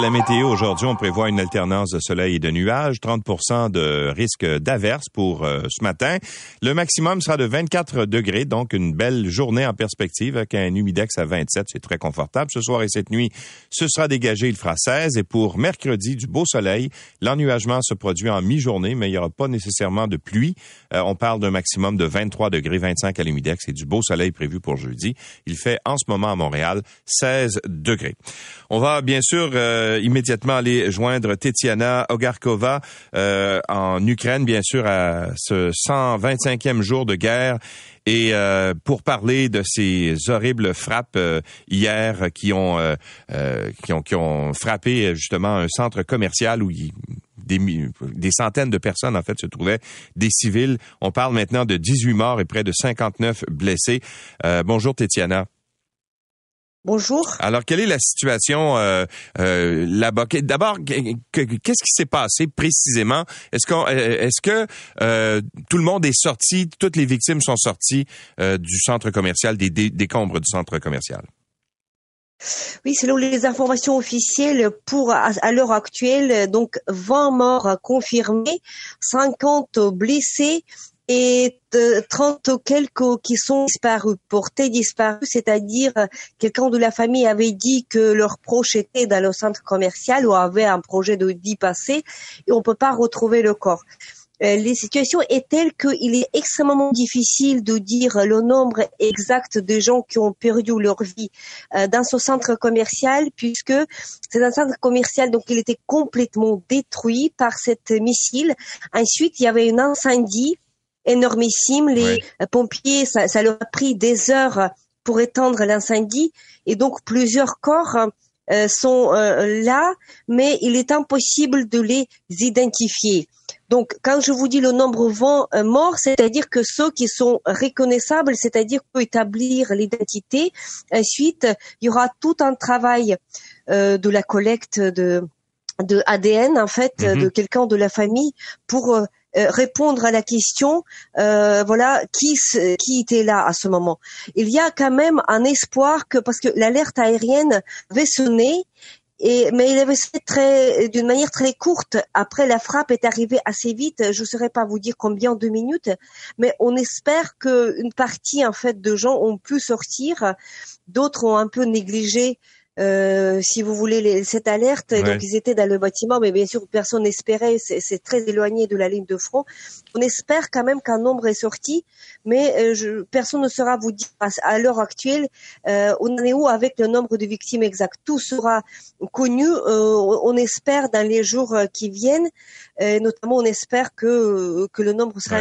La météo aujourd'hui, on prévoit une alternance de soleil et de nuages, 30 de risque d'averse pour euh, ce matin. Le maximum sera de 24 degrés, donc une belle journée en perspective avec un humidex à 27, c'est très confortable. Ce soir et cette nuit, ce sera dégagé, il fera 16 et pour mercredi, du beau soleil. L'ennuagement se produit en mi-journée, mais il n'y aura pas nécessairement de pluie. Euh, on parle d'un maximum de 23 degrés, 25 à l'humidex et du beau soleil prévu pour jeudi. Il fait en ce moment à Montréal 16 degrés. On va bien sûr euh, immédiatement aller joindre Tetiana Ogarkova euh, en Ukraine, bien sûr, à ce 125e jour de guerre. Et euh, pour parler de ces horribles frappes hier qui ont, qui ont qui ont frappé justement un centre commercial où des, des, centaines de personnes, en fait, se trouvaient, des civils. On parle maintenant de 18 morts et près de 59 blessés. bonjour, Tetiana. Bonjour. Alors, quelle est la situation euh, euh, là-bas? D'abord, qu'est-ce qui s'est passé précisément? Est-ce qu'on, euh, est-ce que euh, tout le monde est sorti Toutes les victimes sont sorties euh, du centre commercial, des décombres du centre commercial? Oui, selon les informations officielles, pour à, à l'heure actuelle, donc 20 morts confirmés, 50 blessés et de 30 quelques qui sont disparus, portés disparus, c'est-à-dire quelqu'un de la famille avait dit que leur proche était dans le centre commercial ou avait un projet de d'y passer et on peut pas retrouver le corps. Euh, les situations est telle qu'il est extrêmement difficile de dire le nombre exact de gens qui ont perdu leur vie euh, dans ce centre commercial puisque c'est un centre commercial donc il était complètement détruit par cette missile. Ensuite, il y avait un incendie énormissime. Les pompiers, ça, ça, leur a pris des heures pour éteindre l'incendie et donc plusieurs corps euh, sont euh, là, mais il est impossible de les identifier. Donc, quand je vous dis le nombre 20 euh, morts, c'est-à-dire que ceux qui sont reconnaissables, c'est-à-dire peut établir l'identité. Ensuite, il y aura tout un travail de la collecte de de ADN en fait mm-hmm. de quelqu'un de la famille pour euh, répondre à la question, euh, voilà, qui était là à ce moment. Il y a quand même un espoir que parce que l'alerte aérienne avait sonné et, mais il avait très, d'une manière très courte. Après, la frappe est arrivée assez vite. Je ne saurais pas vous dire combien de minutes, mais on espère qu'une partie, en fait, de gens ont pu sortir. D'autres ont un peu négligé euh, si vous voulez, les, cette alerte. Donc, ils étaient dans le bâtiment, mais bien sûr, personne n'espérait. C'est très éloigné de la ligne de front. On espère quand même qu'un nombre est sorti, mais euh, je, personne ne saura vous dire à, l'heure actuelle euh, on en est où avec le nombre de victimes exact. Tout sera connu. Euh, on espère dans les jours qui viennent. notamment, on espère que que le nombre sera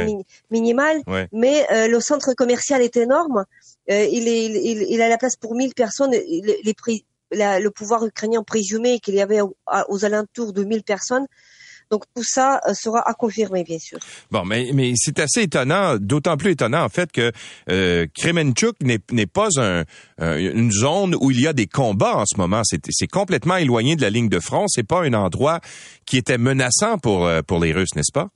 minimal. Mais le centre commercial est énorme. il, est, il, il, a la place pour 1000 personnes. Les, le pouvoir ukrainien présumait qu'il y avait aux, alentours de 1000 personnes. Donc tout ça euh, sera à confirmer, bien sûr. Bon, mais, mais c'est assez étonnant, d'autant plus étonnant en fait que euh, Kremenchuk n'est pas un, une zone où il y a des combats en ce moment. C'est complètement éloigné de la ligne de front. C'est pas un endroit qui était menaçant pour, euh, pour les Russes, n'est-ce pas?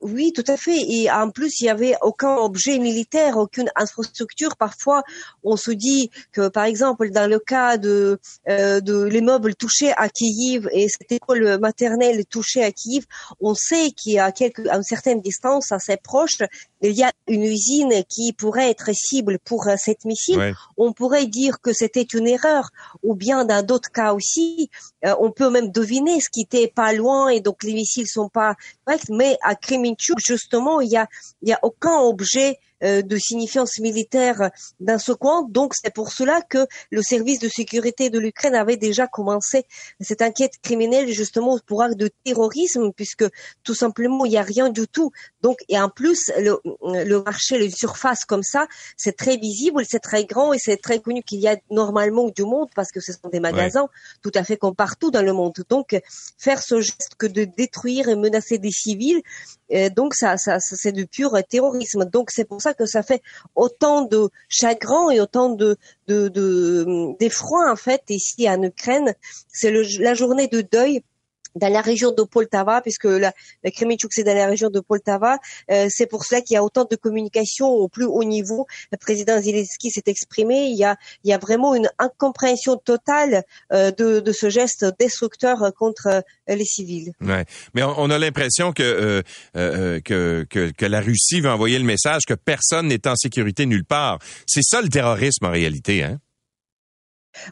Oui, tout à fait. Et en plus, il y avait aucun objet militaire, aucune infrastructure. Parfois, on se dit que, par exemple, dans le cas de, euh, de l'immeuble touché à Kiev et cette école maternelle touchée à Kiev, on sait qu'il y a une certaine distance, assez proche, il y a une usine qui pourrait être cible pour euh, cette missile. On pourrait dire que c'était une erreur, ou bien dans d'autres cas aussi, euh, on peut même deviner ce qui était pas loin et donc les missiles sont pas corrects. Mais à Kremenchuk, justement, il y a, il y a aucun objet de signifiance militaire dans ce coin. Donc c'est pour cela que le service de sécurité de l'Ukraine avait déjà commencé cette enquête criminelle justement pour acte de terrorisme, puisque tout simplement il n'y a rien du tout. Donc et en plus le, le marché, le surface comme ça, c'est très visible, c'est très grand et c'est très connu qu'il y a normalement du monde parce que ce sont des magasins tout à fait comme partout dans le monde. Donc faire ce geste que de détruire et menacer des civils, euh, donc ça, ça, ça c'est du pur terrorisme. Donc c'est pour ça que ça fait autant de chagrin et autant de d'effroi de, en fait ici en Ukraine. C'est la journée de deuil dans la région de Poltava, puisque la, la Kremenchuk c'est dans la région de Poltava. Euh, c'est pour cela qu'il y a autant de communication au plus haut niveau. Le président Zelensky s'est exprimé. Il y a, il y a vraiment une incompréhension totale euh, de, de, ce geste destructeur contre euh, les civils. Ouais. Mais on, a l'impression que, euh, que, que, que la Russie veut envoyer le message que personne n'est en sécurité nulle part. C'est ça le terrorisme en réalité, hein?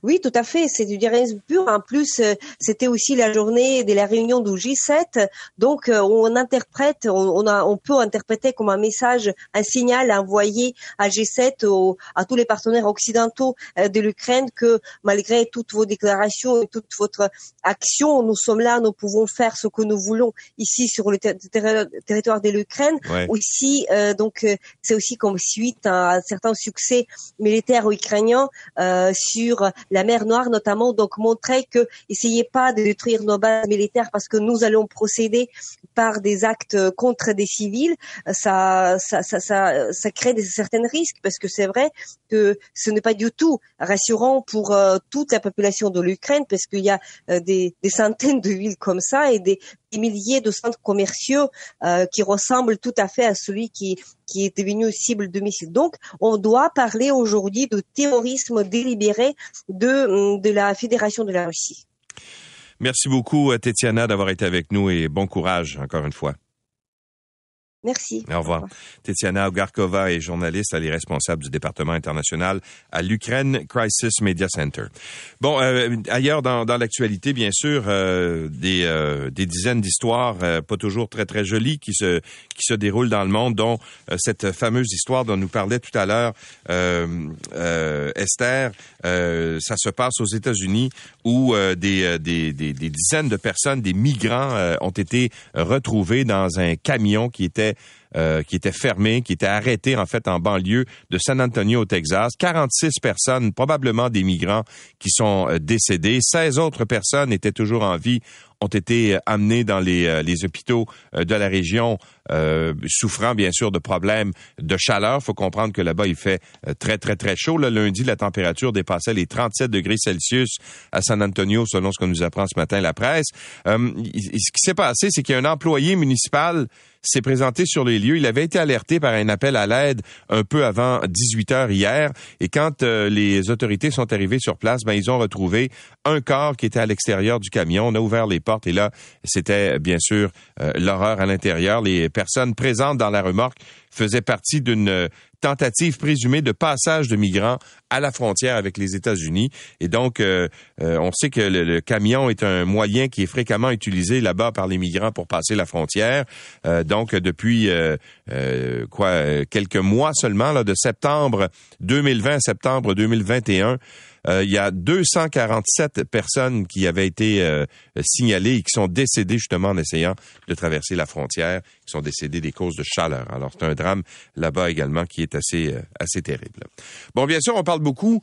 Oui, tout à fait. C'est du terrorisme pur. En plus, euh, c'était aussi la journée de la réunion du G7. Donc, euh, on interprète, on, a, on peut interpréter comme un message, un signal envoyé à G7, à tous les partenaires occidentaux euh, de l'Ukraine que malgré toutes vos déclarations et toute votre action, nous sommes là, nous pouvons faire ce que nous voulons ici sur le territoire de l'Ukraine. Aussi, donc, c'est aussi comme suite à un certain succès militaire ukrainien sur la mer Noire notamment, donc montrer que essayez pas de détruire nos bases militaires parce que nous allons procéder par des actes contre des civils. Ça, ça, ça, ça, crée des certains risques parce que c'est vrai que ce n'est pas du tout rassurant pour euh, toute la population de l'Ukraine parce qu'il y a euh, des, des, centaines de villes comme ça et des, des milliers de centres commerciaux euh, qui ressemblent tout à fait à celui qui, est devenu cible de missiles. Donc, on doit parler aujourd'hui de terrorisme délibéré de, de la Fédération de la Russie. Merci beaucoup, Tetiana, d'avoir été avec nous et bon courage encore une fois. Merci. Au revoir. Tetiana Ogarkova est journaliste, elle est responsable du département international à l'Ukraine Crisis Media Center. Bon, euh, ailleurs dans, dans l'actualité, bien sûr, euh, des, euh, des dizaines d'histoires pas toujours très très jolies qui se qui se déroulent dans le monde, dont cette fameuse histoire dont nous parlait tout à l'heure Esther. ça se passe aux États-Unis où des, des, des, des dizaines de personnes, des migrants, ont été retrouvés dans un camion qui était euh, qui était fermé, qui était arrêté en fait en banlieue de San Antonio au Texas. 46 personnes, probablement des migrants, qui sont euh, décédés. 16 autres personnes étaient toujours en vie ont été euh, amenés dans les, les hôpitaux de la région, souffrant bien sûr de problèmes de chaleur. faut comprendre que là-bas, il fait très, très, très chaud. Le lundi, la température dépassait les 37 degrés Celsius à San Antonio, selon ce que nous apprend ce matin la presse. ce qui s'est passé, c'est qu'il y a un employé municipal s'est présenté sur les lieux. Il avait été alerté par un appel à l'aide un peu avant 18 heures hier. Et quand les autorités sont arrivées sur place, ben, ils ont retrouvé un corps qui était à l'extérieur du camion. On a ouvert les portes et là, c'était bien sûr euh, l'horreur à l'intérieur. Les personnes présentes dans la remorque faisaient partie d'une euh, tentative présumée de passage de migrants à la frontière avec les États-Unis. Et donc, euh, on sait que le, camion est un moyen qui est fréquemment utilisé là-bas par les migrants pour passer la frontière. donc, depuis quoi quelques mois seulement, là, de septembre 2020 à septembre 2021, euh, il y a 247 personnes qui avaient été euh, signalées et qui sont décédées justement en essayant de traverser la frontière, qui sont décédées des causes de chaleur. Alors c'est un drame là-bas également qui est assez euh, assez terrible. Bon, bien sûr, on parle beaucoup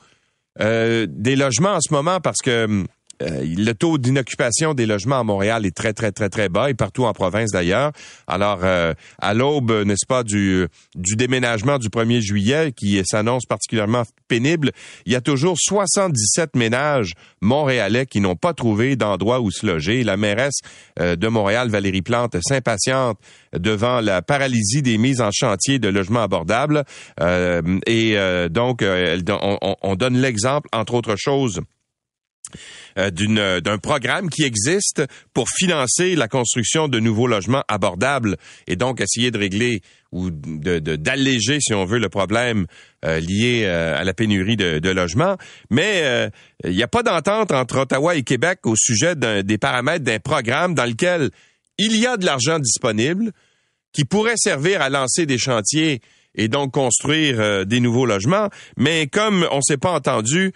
des logements en ce moment parce que hum, euh, le taux d'inoccupation des logements à Montréal est très, très, très, très bas et partout en province d'ailleurs. Alors, euh, à l'aube, n'est-ce pas, du, déménagement du 1er juillet qui s'annonce particulièrement pénible, il y a toujours 77 ménages montréalais qui n'ont pas trouvé d'endroit où se loger. La mairesse euh, de Montréal, Valérie Plante, s'impatiente devant la paralysie des mises en chantier de logements abordables. et donc, on, on donne l'exemple, entre autres choses, euh, euh, d'un programme qui existe pour financer la construction de nouveaux logements abordables et donc essayer de régler ou d'alléger, si on veut, le problème euh, lié à la pénurie de, logements. Mais il n'y a pas d'entente entre Ottawa et Québec au sujet des paramètres d'un programme dans lequel il y a de l'argent disponible qui pourrait servir à lancer des chantiers et donc construire des nouveaux logements. Mais comme on s'est pas entendu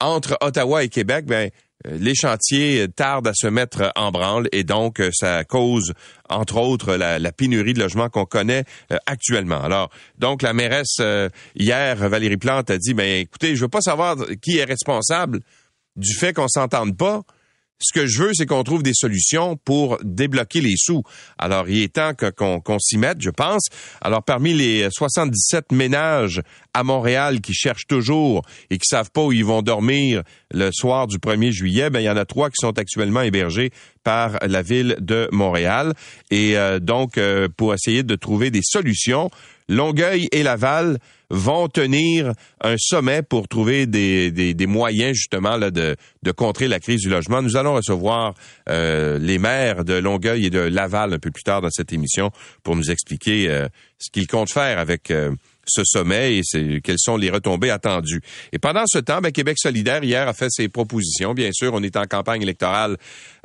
entre Ottawa et Québec, ben euh, les chantiers tardent à se mettre en branle et donc euh, ça cause entre autres la, pénurie de logements qu'on connaît euh, actuellement. Alors donc la mairesse hier Valérie Plante a dit ben écoutez, je veux pas savoir qui est responsable du fait qu'on s'entende pas. Ce que je veux, c'est qu'on trouve des solutions pour débloquer les sous. Alors, il est temps qu'on s'y mette, je pense. Alors, parmi les 77 ménages à Montréal qui cherchent toujours et qui savent pas où ils vont dormir le soir du 1er juillet, ben, il y en a trois qui sont actuellement hébergés par la ville de Montréal. Et donc, pour essayer de trouver des solutions, Longueuil et Laval vont tenir un sommet pour trouver des, moyens justement là, de, contrer la crise du logement. Nous allons recevoir euh, les maires de Longueuil et de Laval un peu plus tard dans cette émission pour nous expliquer euh, ce qu'ils comptent faire avec euh, ce sommet et quelles sont les retombées attendues. Et pendant ce temps, ben, Québec solidaire hier a fait ses propositions. Bien sûr, on est en campagne électorale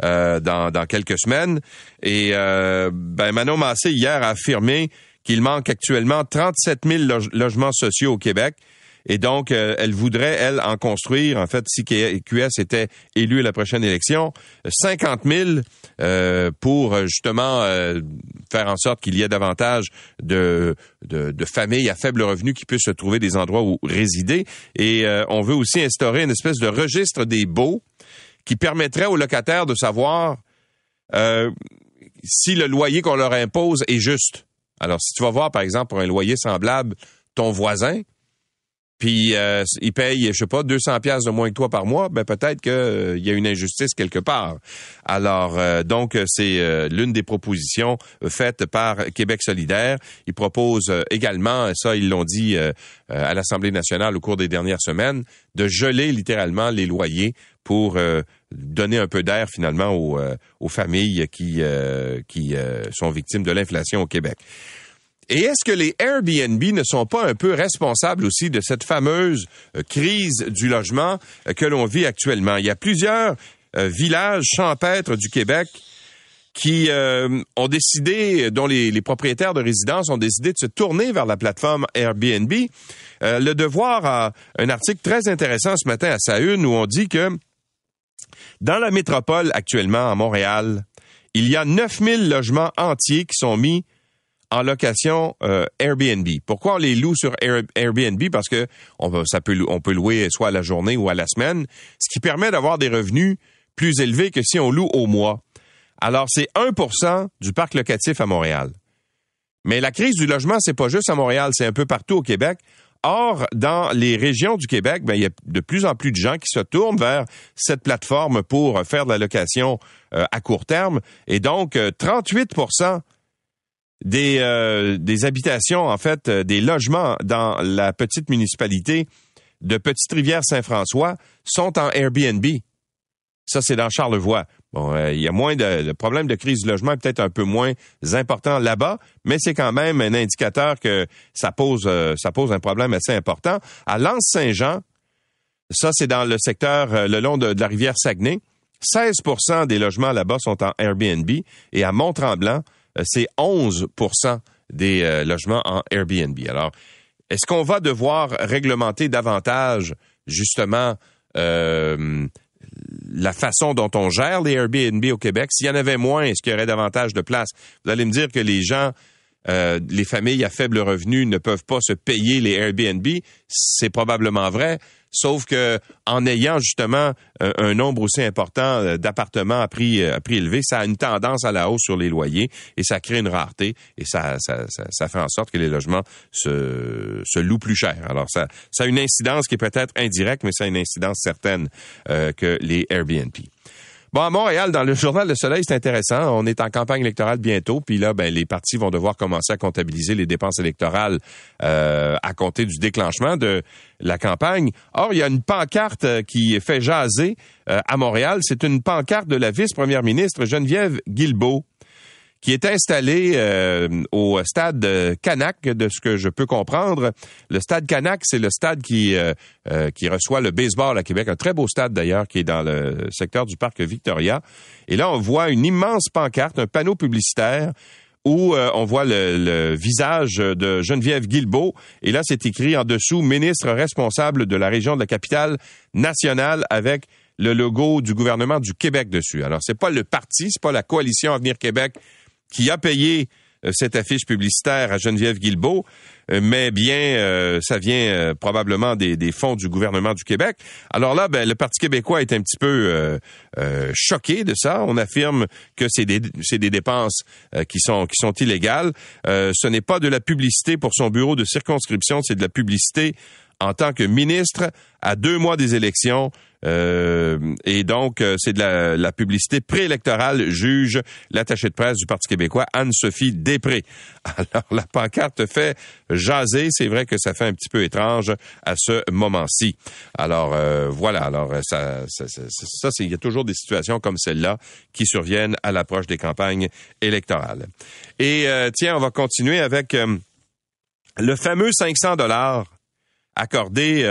dans, dans quelques semaines. Et ben, Manon Massé hier a affirmé qu'il manque actuellement 37 000 logements sociaux au Québec. Et donc, euh, elle voudrait, elle, en construire, en fait, si QS était élu à la prochaine élection, 50 000 euh, pour euh, justement faire en sorte qu'il y ait davantage de, de, familles à faible revenu qui puissent se trouver des endroits où résider. Et on veut aussi instaurer une espèce de registre des baux qui permettrait aux locataires de savoir si le loyer qu'on leur impose est juste. Alors, si tu vas voir, par exemple, pour un loyer semblable, ton voisin, puis euh, il paye, je sais pas, 200 pièces de moins que toi par mois, ben peut-être qu'il euh, y a une injustice quelque part. Alors, euh, donc, c'est l'une des propositions faites par Québec solidaire. Ils proposent également, ça, ils l'ont dit à l'Assemblée nationale au cours des dernières semaines, de geler littéralement les loyers pour donner un peu d'air finalement aux, euh, aux, familles qui, euh, qui euh, sont victimes de l'inflation au Québec. Et est-ce que les Airbnb ne sont pas un peu responsables aussi de cette fameuse crise du logement que l'on vit actuellement? Il y a plusieurs villages champêtres du Québec qui ont décidé, dont les, les, propriétaires de résidences ont décidé de se tourner vers la plateforme Airbnb. le Devoir a un article très intéressant ce matin à sa une où on dit que dans la métropole actuellement, à Montréal, il y a 9000 logements entiers qui sont mis en location euh, Airbnb. Pourquoi on les loue sur Airbnb? Parce que on, ça peut, on peut louer soit à la journée ou à la semaine, ce qui permet d'avoir des revenus plus élevés que si on loue au mois. Alors, c'est 1% du parc locatif à Montréal. Mais la crise du logement, c'est pas juste à Montréal, c'est un peu partout au Québec. Or, dans les régions du Québec, ben, il y a de plus en plus de gens qui se tournent vers cette plateforme pour faire de la location euh, à court terme. Et donc, 38 euh, des, euh, des habitations, en fait, des logements dans la petite municipalité de Petite-Rivière-Saint-François sont en Airbnb. Ça, c'est dans Charlevoix. Bon, euh, il y a moins de le problème de crise du logement est peut-être un peu moins important là-bas, mais c'est quand même un indicateur que ça pose euh, ça pose un problème assez important. À Lens-Saint-Jean, ça c'est dans le secteur euh, le long de, la rivière Saguenay, 16% des logements là-bas sont en Airbnb et à Mont-Tremblant, c'est 11% des logements en Airbnb. Alors, est-ce qu'on va devoir réglementer davantage justement la façon dont on gère les Airbnb au Québec. S'il y en avait moins, est-ce qu'il y aurait davantage de place? Vous allez me dire que les gens, euh, les familles à faible revenu ne peuvent pas se payer les Airbnb. C'est probablement vrai. Sauf que en ayant justement un, nombre aussi important euh, d'appartements à prix, euh, à prix élevé, ça a une tendance à la hausse sur les loyers et ça crée une rareté et ça, ça, ça, fait en sorte que les logements se, louent plus cher. Alors ça, ça a une incidence qui est peut-être indirecte, mais ça a une incidence certaine euh, que les Airbnb. Bon, à Montréal, dans le journal Le Soleil, c'est intéressant. On est en campagne électorale bientôt, puis là, ben, les partis vont devoir commencer à comptabiliser les dépenses électorales euh, à compter du déclenchement de la campagne. Or, il y a une pancarte euh, qui fait jaser euh, à Montréal. C'est une pancarte de la vice-première ministre Geneviève Guilbeault qui est installé euh, au stade Canac, de ce que je peux comprendre. Le stade Canac, c'est le stade qui euh, euh, qui reçoit le baseball à Québec, un très beau stade d'ailleurs qui est dans le secteur du parc Victoria. Et là, on voit une immense pancarte, un panneau publicitaire où on voit le, le, visage de Geneviève Guilbeault. Et là, c'est écrit en dessous, ministre responsable de la région de la capitale nationale avec le logo du gouvernement du Québec dessus. Alors, c'est pas le parti, c'est pas la coalition Avenir Québec qui a payé euh, cette affiche publicitaire à Geneviève Guilbeault, euh, mais bien, euh, ça vient probablement des, fonds du gouvernement du Québec. Alors là, ben, le Parti québécois est un petit peu choqué de ça. On affirme que c'est des, des dépenses qui sont qui sont illégales. ce n'est pas de la publicité pour son bureau de circonscription, c'est de la publicité en tant que ministre à deux mois des élections. Euh, et donc, euh, c'est de la, la publicité préélectorale, juge l'attaché de presse du Parti québécois, Anne-Sophie Després. Alors, la pancarte fait jaser. C'est vrai que ça fait un petit peu étrange à ce moment-ci. Alors, euh, voilà. Alors, ça, ça, ça, ça c'est, il y a toujours des situations comme celle-là qui surviennent à l'approche des campagnes électorales. Et tiens, on va continuer avec le fameux 500 dollars accordé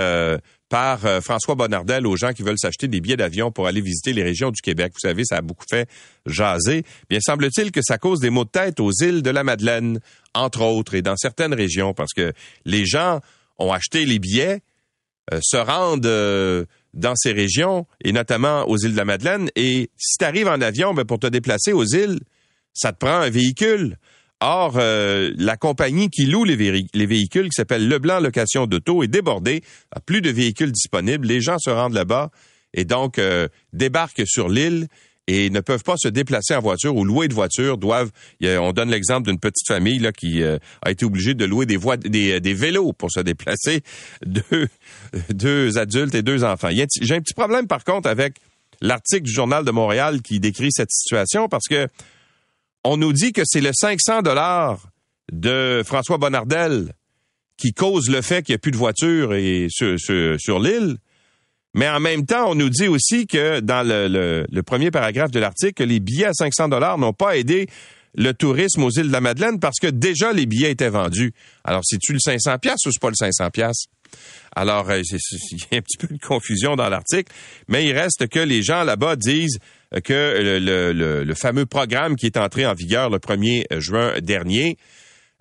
par euh, François Bonnardel aux gens qui veulent s'acheter des billets d'avion pour aller visiter les régions du Québec. Vous savez, ça a beaucoup fait jaser. Bien, semble-t-il que ça cause des maux de tête aux îles de la Madeleine, entre autres, et dans certaines régions, parce que les gens ont acheté les billets, euh, se rendent euh, dans ces régions, et notamment aux îles de la Madeleine, et si tu arrives en avion, ben, pour te déplacer aux îles, ça te prend un véhicule. Or, euh, la compagnie qui loue les, véhicules, qui s'appelle Leblanc Location d'Auto, est débordée, a plus de véhicules disponibles. Les gens se rendent là-bas et donc euh, débarquent sur l'île et ne peuvent pas se déplacer en voiture ou louer de voiture. Doivent, on donne l'exemple d'une petite famille là qui euh, a été obligée de louer des, voies, des, vélos pour se déplacer, deux adultes et deux enfants. J'ai un petit problème par contre avec l'article du Journal de Montréal qui décrit cette situation parce que on nous dit que c'est le 500 dollars de François Bonnardel qui cause le fait qu'il n'y a plus de voitures sur, l'île. Mais en même temps, on nous dit aussi que dans le, premier paragraphe de l'article, les billets à 500 dollars n'ont pas aidé le tourisme aux îles de la Madeleine parce que déjà les billets étaient vendus. Alors, c'est-tu le 500 pièces ou c'est pas le 500 pièces Alors, euh, il y a un petit peu de confusion dans l'article, mais il reste que les gens là-bas disent que le, fameux programme qui est entré en vigueur le 1er juin dernier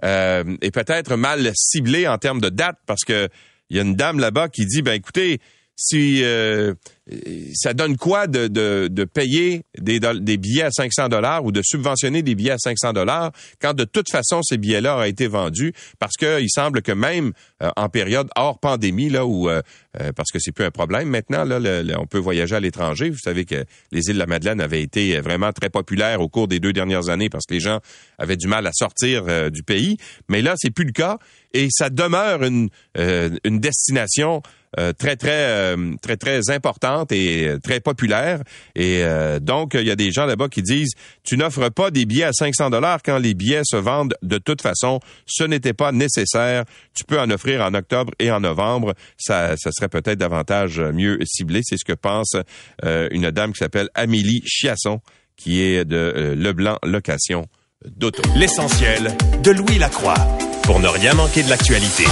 euh, est peut-être mal ciblé en termes de date parce que il y a une dame là-bas qui dit ben écoutez si euh, ça donne quoi de, de, payer des, billets à 500 dollars ou de subventionner des billets à 500 dollars quand de toute façon ces billets-là ont été vendus parce qu'il semble que même euh, en période hors pandémie là où euh, parce que c'est plus un problème maintenant là on peut voyager à l'étranger. Vous savez que les îles de la Madeleine avaient été vraiment très populaires au cours des deux dernières années parce que les gens avaient du mal à sortir du pays. Mais là c'est plus le cas et ça demeure une une destination euh, très très euh, très très importante et euh, très populaire. Et donc il y a des gens là-bas qui disent tu n'offres pas des billets à 500 dollars quand les billets se vendent. De toute façon ce n'était pas nécessaire. Tu peux en offrir en octobre et en novembre. Ça ça serait peut-être davantage mieux ciblé. C'est ce que pense une dame qui s'appelle Amélie Chiasson qui est de Leblanc Location d'auto. L'essentiel de Louis Lacroix. Pour ne rien manquer de l'actualité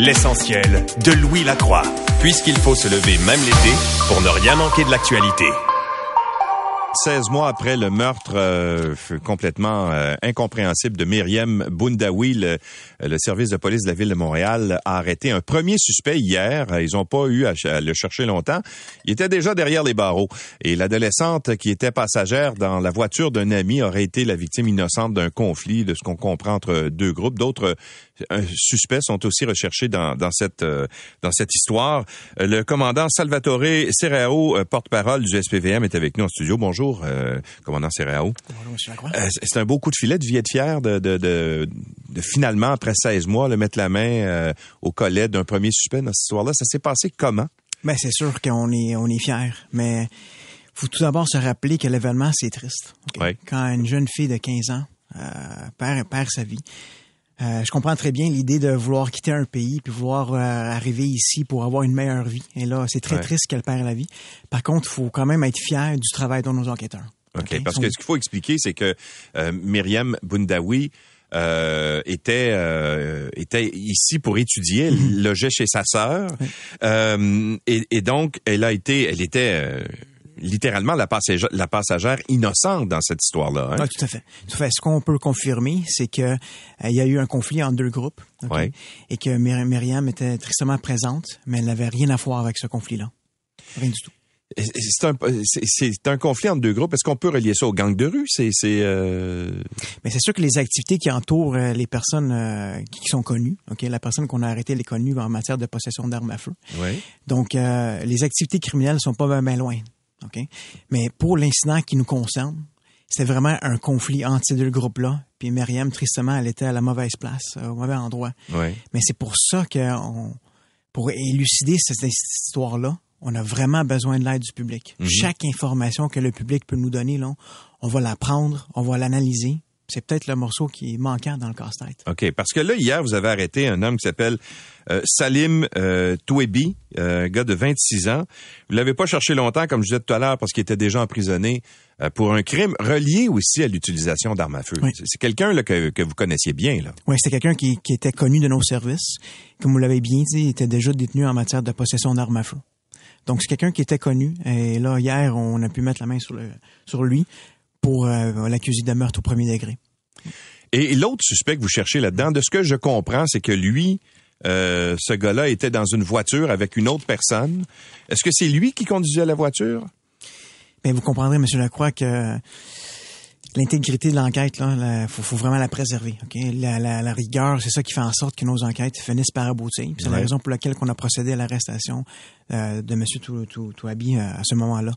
L'essentiel de Louis Lacroix, puisqu'il faut se lever même l'été pour ne rien manquer de l'actualité. 16 mois après le meurtre euh, complètement euh, incompréhensible de Myriam Boundaoui, le, service de police de la ville de Montréal a arrêté un premier suspect hier. Ils n'ont pas eu à, le chercher longtemps. Il était déjà derrière les barreaux. Et l'adolescente qui était passagère dans la voiture d'un ami aurait été la victime innocente d'un conflit, de ce qu'on comprend entre deux groupes. D'autres suspects sont aussi recherchés dans, dans cette dans cette histoire. Le commandant Salvatore Serrao, porte-parole du SPVM, est avec nous en studio. Bonjour euh, commandant Bonjour, M. Lacroix. Euh, c'est un beau coup de filet de vie être fier de, de, de, finalement, après 16 mois, le mettre la main euh, au collet d'un premier suspect dans cette histoire-là. Ça s'est passé comment? Ben, c'est sûr qu'on est, on est fiers, mais faut tout d'abord se rappeler que l'événement, c'est triste. Quand une jeune fille de 15 ans perd, perd sa vie, euh, je comprends très bien l'idée de vouloir quitter un pays puis vouloir euh, arriver ici pour avoir une meilleure vie. Et là, c'est très triste qu'elle perd la vie. Par contre, il faut quand même être fier du travail de nos enquêteurs. OK, parce que ce qu'il faut expliquer, c'est que euh, Myriam Boundaoui était était ici pour étudier, elle mhm. logeait chez sa sœur, et, et, donc elle a été, elle était littéralement la passagère, la passagère innocente dans cette histoire-là. Hein? tout à fait. Tout à fait. Ce qu'on peut confirmer, c'est que euh, y a eu un conflit entre deux groupes et que Myriam était tristement présente, mais elle n'avait rien à voir avec ce conflit-là. Rien du tout. C'est un, c'est un conflit entre deux groupes. Est-ce qu'on peut relier ça aux gangs de rue? C'est, c'est. Euh... Mais c'est sûr que les activités qui entourent euh, les personnes euh, qui sont connues, ok, la personne qu'on a arrêtée, elle est connue en matière de possession d'armes à feu. Oui. Donc, les activités criminelles sont pas bien loin. OK? Mais pour l'incident qui nous concerne, c'était vraiment un conflit entre ces deux groupes-là. Puis Myriam, tristement, elle était à la mauvaise place, au mauvais endroit. Mais c'est pour ça que, pour élucider cette, histoire-là, on a vraiment besoin de l'aide du public. Mhm. Chaque information que le public peut nous donner, là, on va la prendre, on va l'analyser, c'est peut-être le morceau qui est manquant dans le casse-tête. OK. Parce que là, hier, vous avez arrêté un homme qui s'appelle euh, Salim euh, Touebi, euh, un gars de 26 ans. Vous l'avez pas cherché longtemps, comme je disais tout à l'heure, parce qu'il était déjà emprisonné euh, pour un crime relié aussi à l'utilisation d'armes à feu. C'est quelqu'un que, que vous connaissiez bien. là. Oui, c'était quelqu'un qui, qui, était connu de nos services. Comme vous l'avez bien dit, il était déjà détenu en matière de possession d'armes à feu. Donc, c'est quelqu'un qui était connu. Et là, hier, on a pu mettre la main sur, le, sur lui pour euh, l'accuser de meurtre au premier degré. Et l'autre suspect que vous cherchez là-dedans, de ce que je comprends, c'est que lui, euh, ce gars-là était dans une voiture avec une autre personne. Est-ce que c'est lui qui conduisait la voiture? Bien, vous comprendrez, M. Lacroix, que l'intégrité de l'enquête, là, il faut, vraiment la préserver. La, rigueur, c'est ça qui fait en sorte que nos enquêtes finissent par aboutir. C'est la raison pour laquelle on a procédé à l'arrestation euh, de M. Touabi euh, à ce moment-là.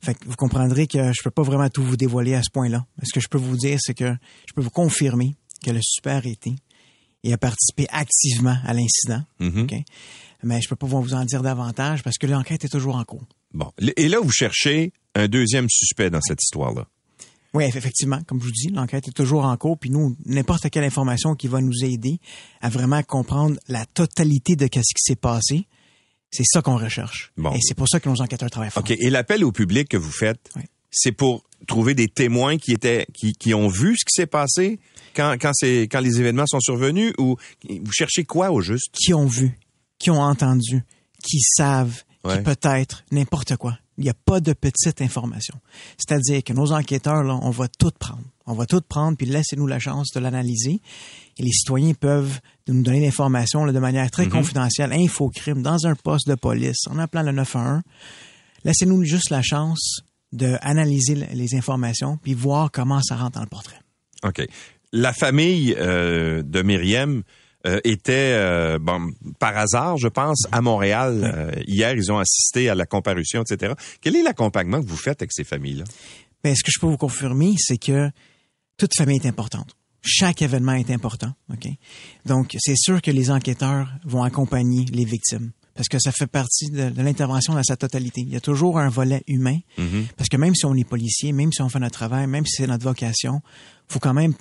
Fait vous comprendrez que je peux pas vraiment tout vous dévoiler à ce point-là. Ce que je peux vous dire, c'est que je peux vous confirmer que le super a été et a participé activement à l'incident. Mm-hmm. Mais je peux pas vous en dire davantage parce que l'enquête est toujours en cours. Bon. Et là, vous cherchez un deuxième suspect dans cette histoire-là. Oui, effectivement, comme je vous dis, l'enquête est toujours en cours, puis nous, n'importe quelle information qui va nous aider à vraiment comprendre la totalité de ce qui s'est passé, c'est ça qu'on recherche. Et c'est pour ça que nos enquêteurs travaillent fort. OK. Et l'appel au public que vous faites, c'est pour trouver des témoins qui étaient, qui, qui ont vu ce qui s'est passé quand, quand c'est, quand les événements sont survenus ou vous cherchez quoi au juste? Qui ont vu, qui ont entendu, qui savent, qui peut-être n'importe quoi. Il n'y a pas de petite information. C'est-à-dire que nos enquêteurs, là, on va tout prendre. On va tout prendre, puis laissez-nous la chance de l'analyser. Et les citoyens peuvent nous donner l'information de manière très mm-hmm. confidentielle, infocrime, dans un poste de police, en appelant le 911. Laissez-nous juste la chance d'analyser les informations, puis voir comment ça rentre dans le portrait. OK. La famille euh, de Myriam euh, était, euh, bon, par hasard, je pense, à Montréal. Hier, ils ont assisté à la comparution, etc. Quel est l'accompagnement que vous faites avec ces familles-là? Bien, ce que je peux vous confirmer, c'est que toute famille est importante. Chaque événement est important. OK? Donc, c'est sûr que les enquêteurs vont accompagner les victimes parce que ça fait partie de, l'intervention dans sa totalité. Il y a toujours un volet humain, mm-hmm. parce que même si on est policier, même si on fait notre travail, même si c'est notre vocation, faut quand même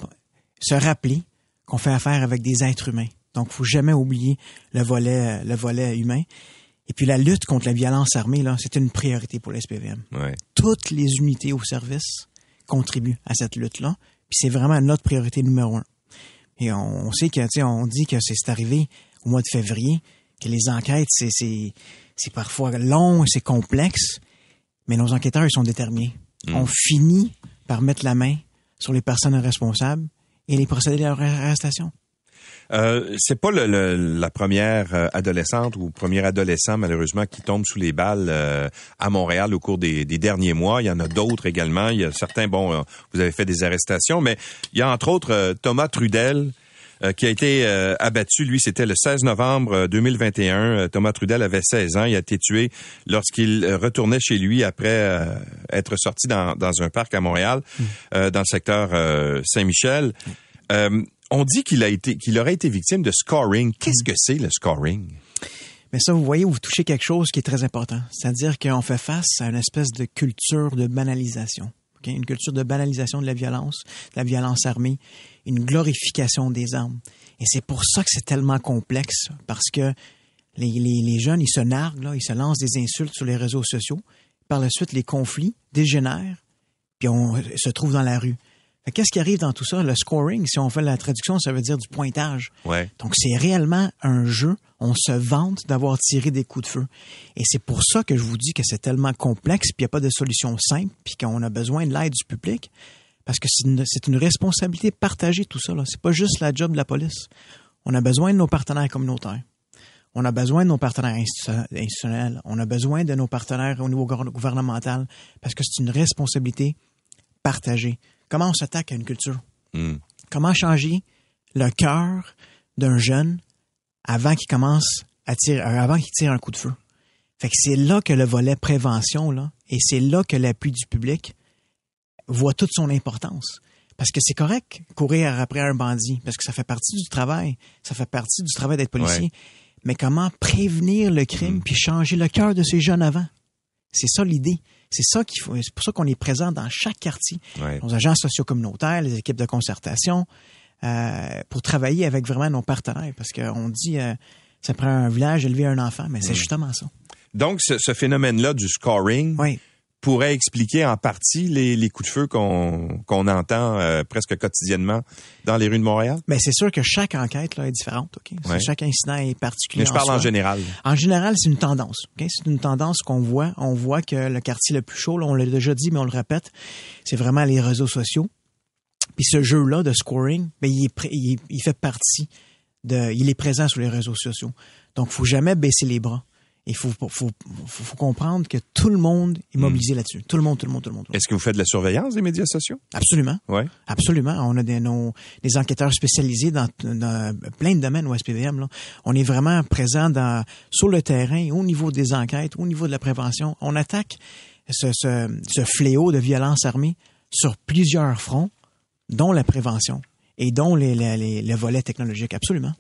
se rappeler qu'on fait affaire avec des êtres humains. Donc, faut jamais oublier le volet, le volet humain. Et puis la lutte contre la violence armée, là, c'est une priorité pour l'SPVM. Toutes les unités au service contribuent à cette lutte-là. Puis c'est vraiment notre priorité numéro un. Et on, sait que, tu on dit que c'est arrivé au mois de février, que les enquêtes, c'est, c'est, parfois long, c'est complexe, mais nos enquêteurs, ils sont déterminés. Mm. On finit par mettre la main sur les personnes responsables et les procéder à leur arrestation. Euh, c'est pas la première euh, adolescente ou premier adolescent malheureusement qui tombe sous les balles euh, à Montréal au cours des, derniers mois. Il y en a d'autres également. Il y a certains, bon, vous avez fait des arrestations, mais il y a entre autres Thomas Trudel qui a été abattu. Lui, c'était le 16 novembre 2021. Thomas Trudel avait 16 ans. Il a été tué lorsqu'il retournait chez lui après être sorti dans, un parc à Montréal, mmh. dans le secteur Saint-Michel on dit qu'il a été, qu'il aurait été victime de scoring. Qu'est-ce que c'est le scoring? Mais ça, vous voyez, vous touchez quelque chose qui est très important. C'est-à-dire qu'on fait face à une espèce de culture de banalisation. Une culture de banalisation de la violence, de la violence armée, une glorification des armes. Et c'est pour ça que c'est tellement complexe, parce que les, jeunes, ils se narguent, là, ils se lancent des insultes sur les réseaux sociaux. Par la suite, les conflits dégénèrent, puis on se trouve dans la rue. Qu'est-ce qui arrive dans tout ça? Le scoring, si on fait la traduction, ça veut dire du pointage. Donc, c'est réellement un jeu. On se vante d'avoir tiré des coups de feu. Et c'est pour ça que je vous dis que c'est tellement complexe, puis il n'y a pas de solution simple, puis qu'on a besoin de l'aide du public. Parce que c'est une, responsabilité partagée, tout ça. C'est pas juste la job de la police. On a besoin de nos partenaires communautaires. On a besoin de nos partenaires institutionnels. On a besoin de nos partenaires au niveau gouvernemental. Parce que c'est une responsabilité partagée. Comment on s'attaque à une culture? Hmm. Comment changer le cœur d'un jeune avant qu'il commence à tirer, euh, avant qu'il tire un coup de feu? Fait que c'est là que le volet prévention, là, et c'est là que l'appui du public voit toute son importance. Parce que c'est correct courir après un bandit, parce que ça fait partie du travail, ça fait partie du travail d'être policier. Mais comment prévenir le crime mm. puis changer le cœur de ces jeunes avant? C'est ça l'idée. C'est ça qu'il faut. C'est pour ça qu'on est présent dans chaque quartier, nos agents sociaux communautaires, les équipes de concertation, euh, pour travailler avec vraiment nos partenaires. Parce qu'on dit, euh, ça prend un village élever un enfant, mais c'est mm. justement ça. Donc, ce, ce phénomène-là du scoring, oui pourrait expliquer en partie les, coups de feu qu'on entend euh, presque quotidiennement dans les rues de Montréal? Mais c'est sûr que chaque enquête là, est différente. Chaque incident est particulier. Mais je parle en, général. En général, c'est une tendance. C'est une tendance qu'on voit. On voit que le quartier le plus chaud, on l'a déjà dit, mais on le répète, c'est vraiment les réseaux sociaux. Puis ce jeu-là de scoring, ben, il, est, il, fait partie de, il est présent sur les réseaux sociaux. Donc, faut jamais baisser les bras. Il faut, faut, faut, comprendre que tout le monde est mobilisé hmm. là-dessus. Tout le monde, tout le monde, tout le monde. Est-ce que vous faites de la surveillance des médias sociaux? Absolument. Ouais. Absolument. On a des, nos, des enquêteurs spécialisés dans, dans, plein de domaines au SPVM. Là. On est vraiment présent dans, sur le terrain, au niveau des enquêtes, au niveau de la prévention. On attaque ce, ce, ce fléau de violence armée sur plusieurs fronts, dont la prévention et dont les, les, les, les volets technologiques. Absolument.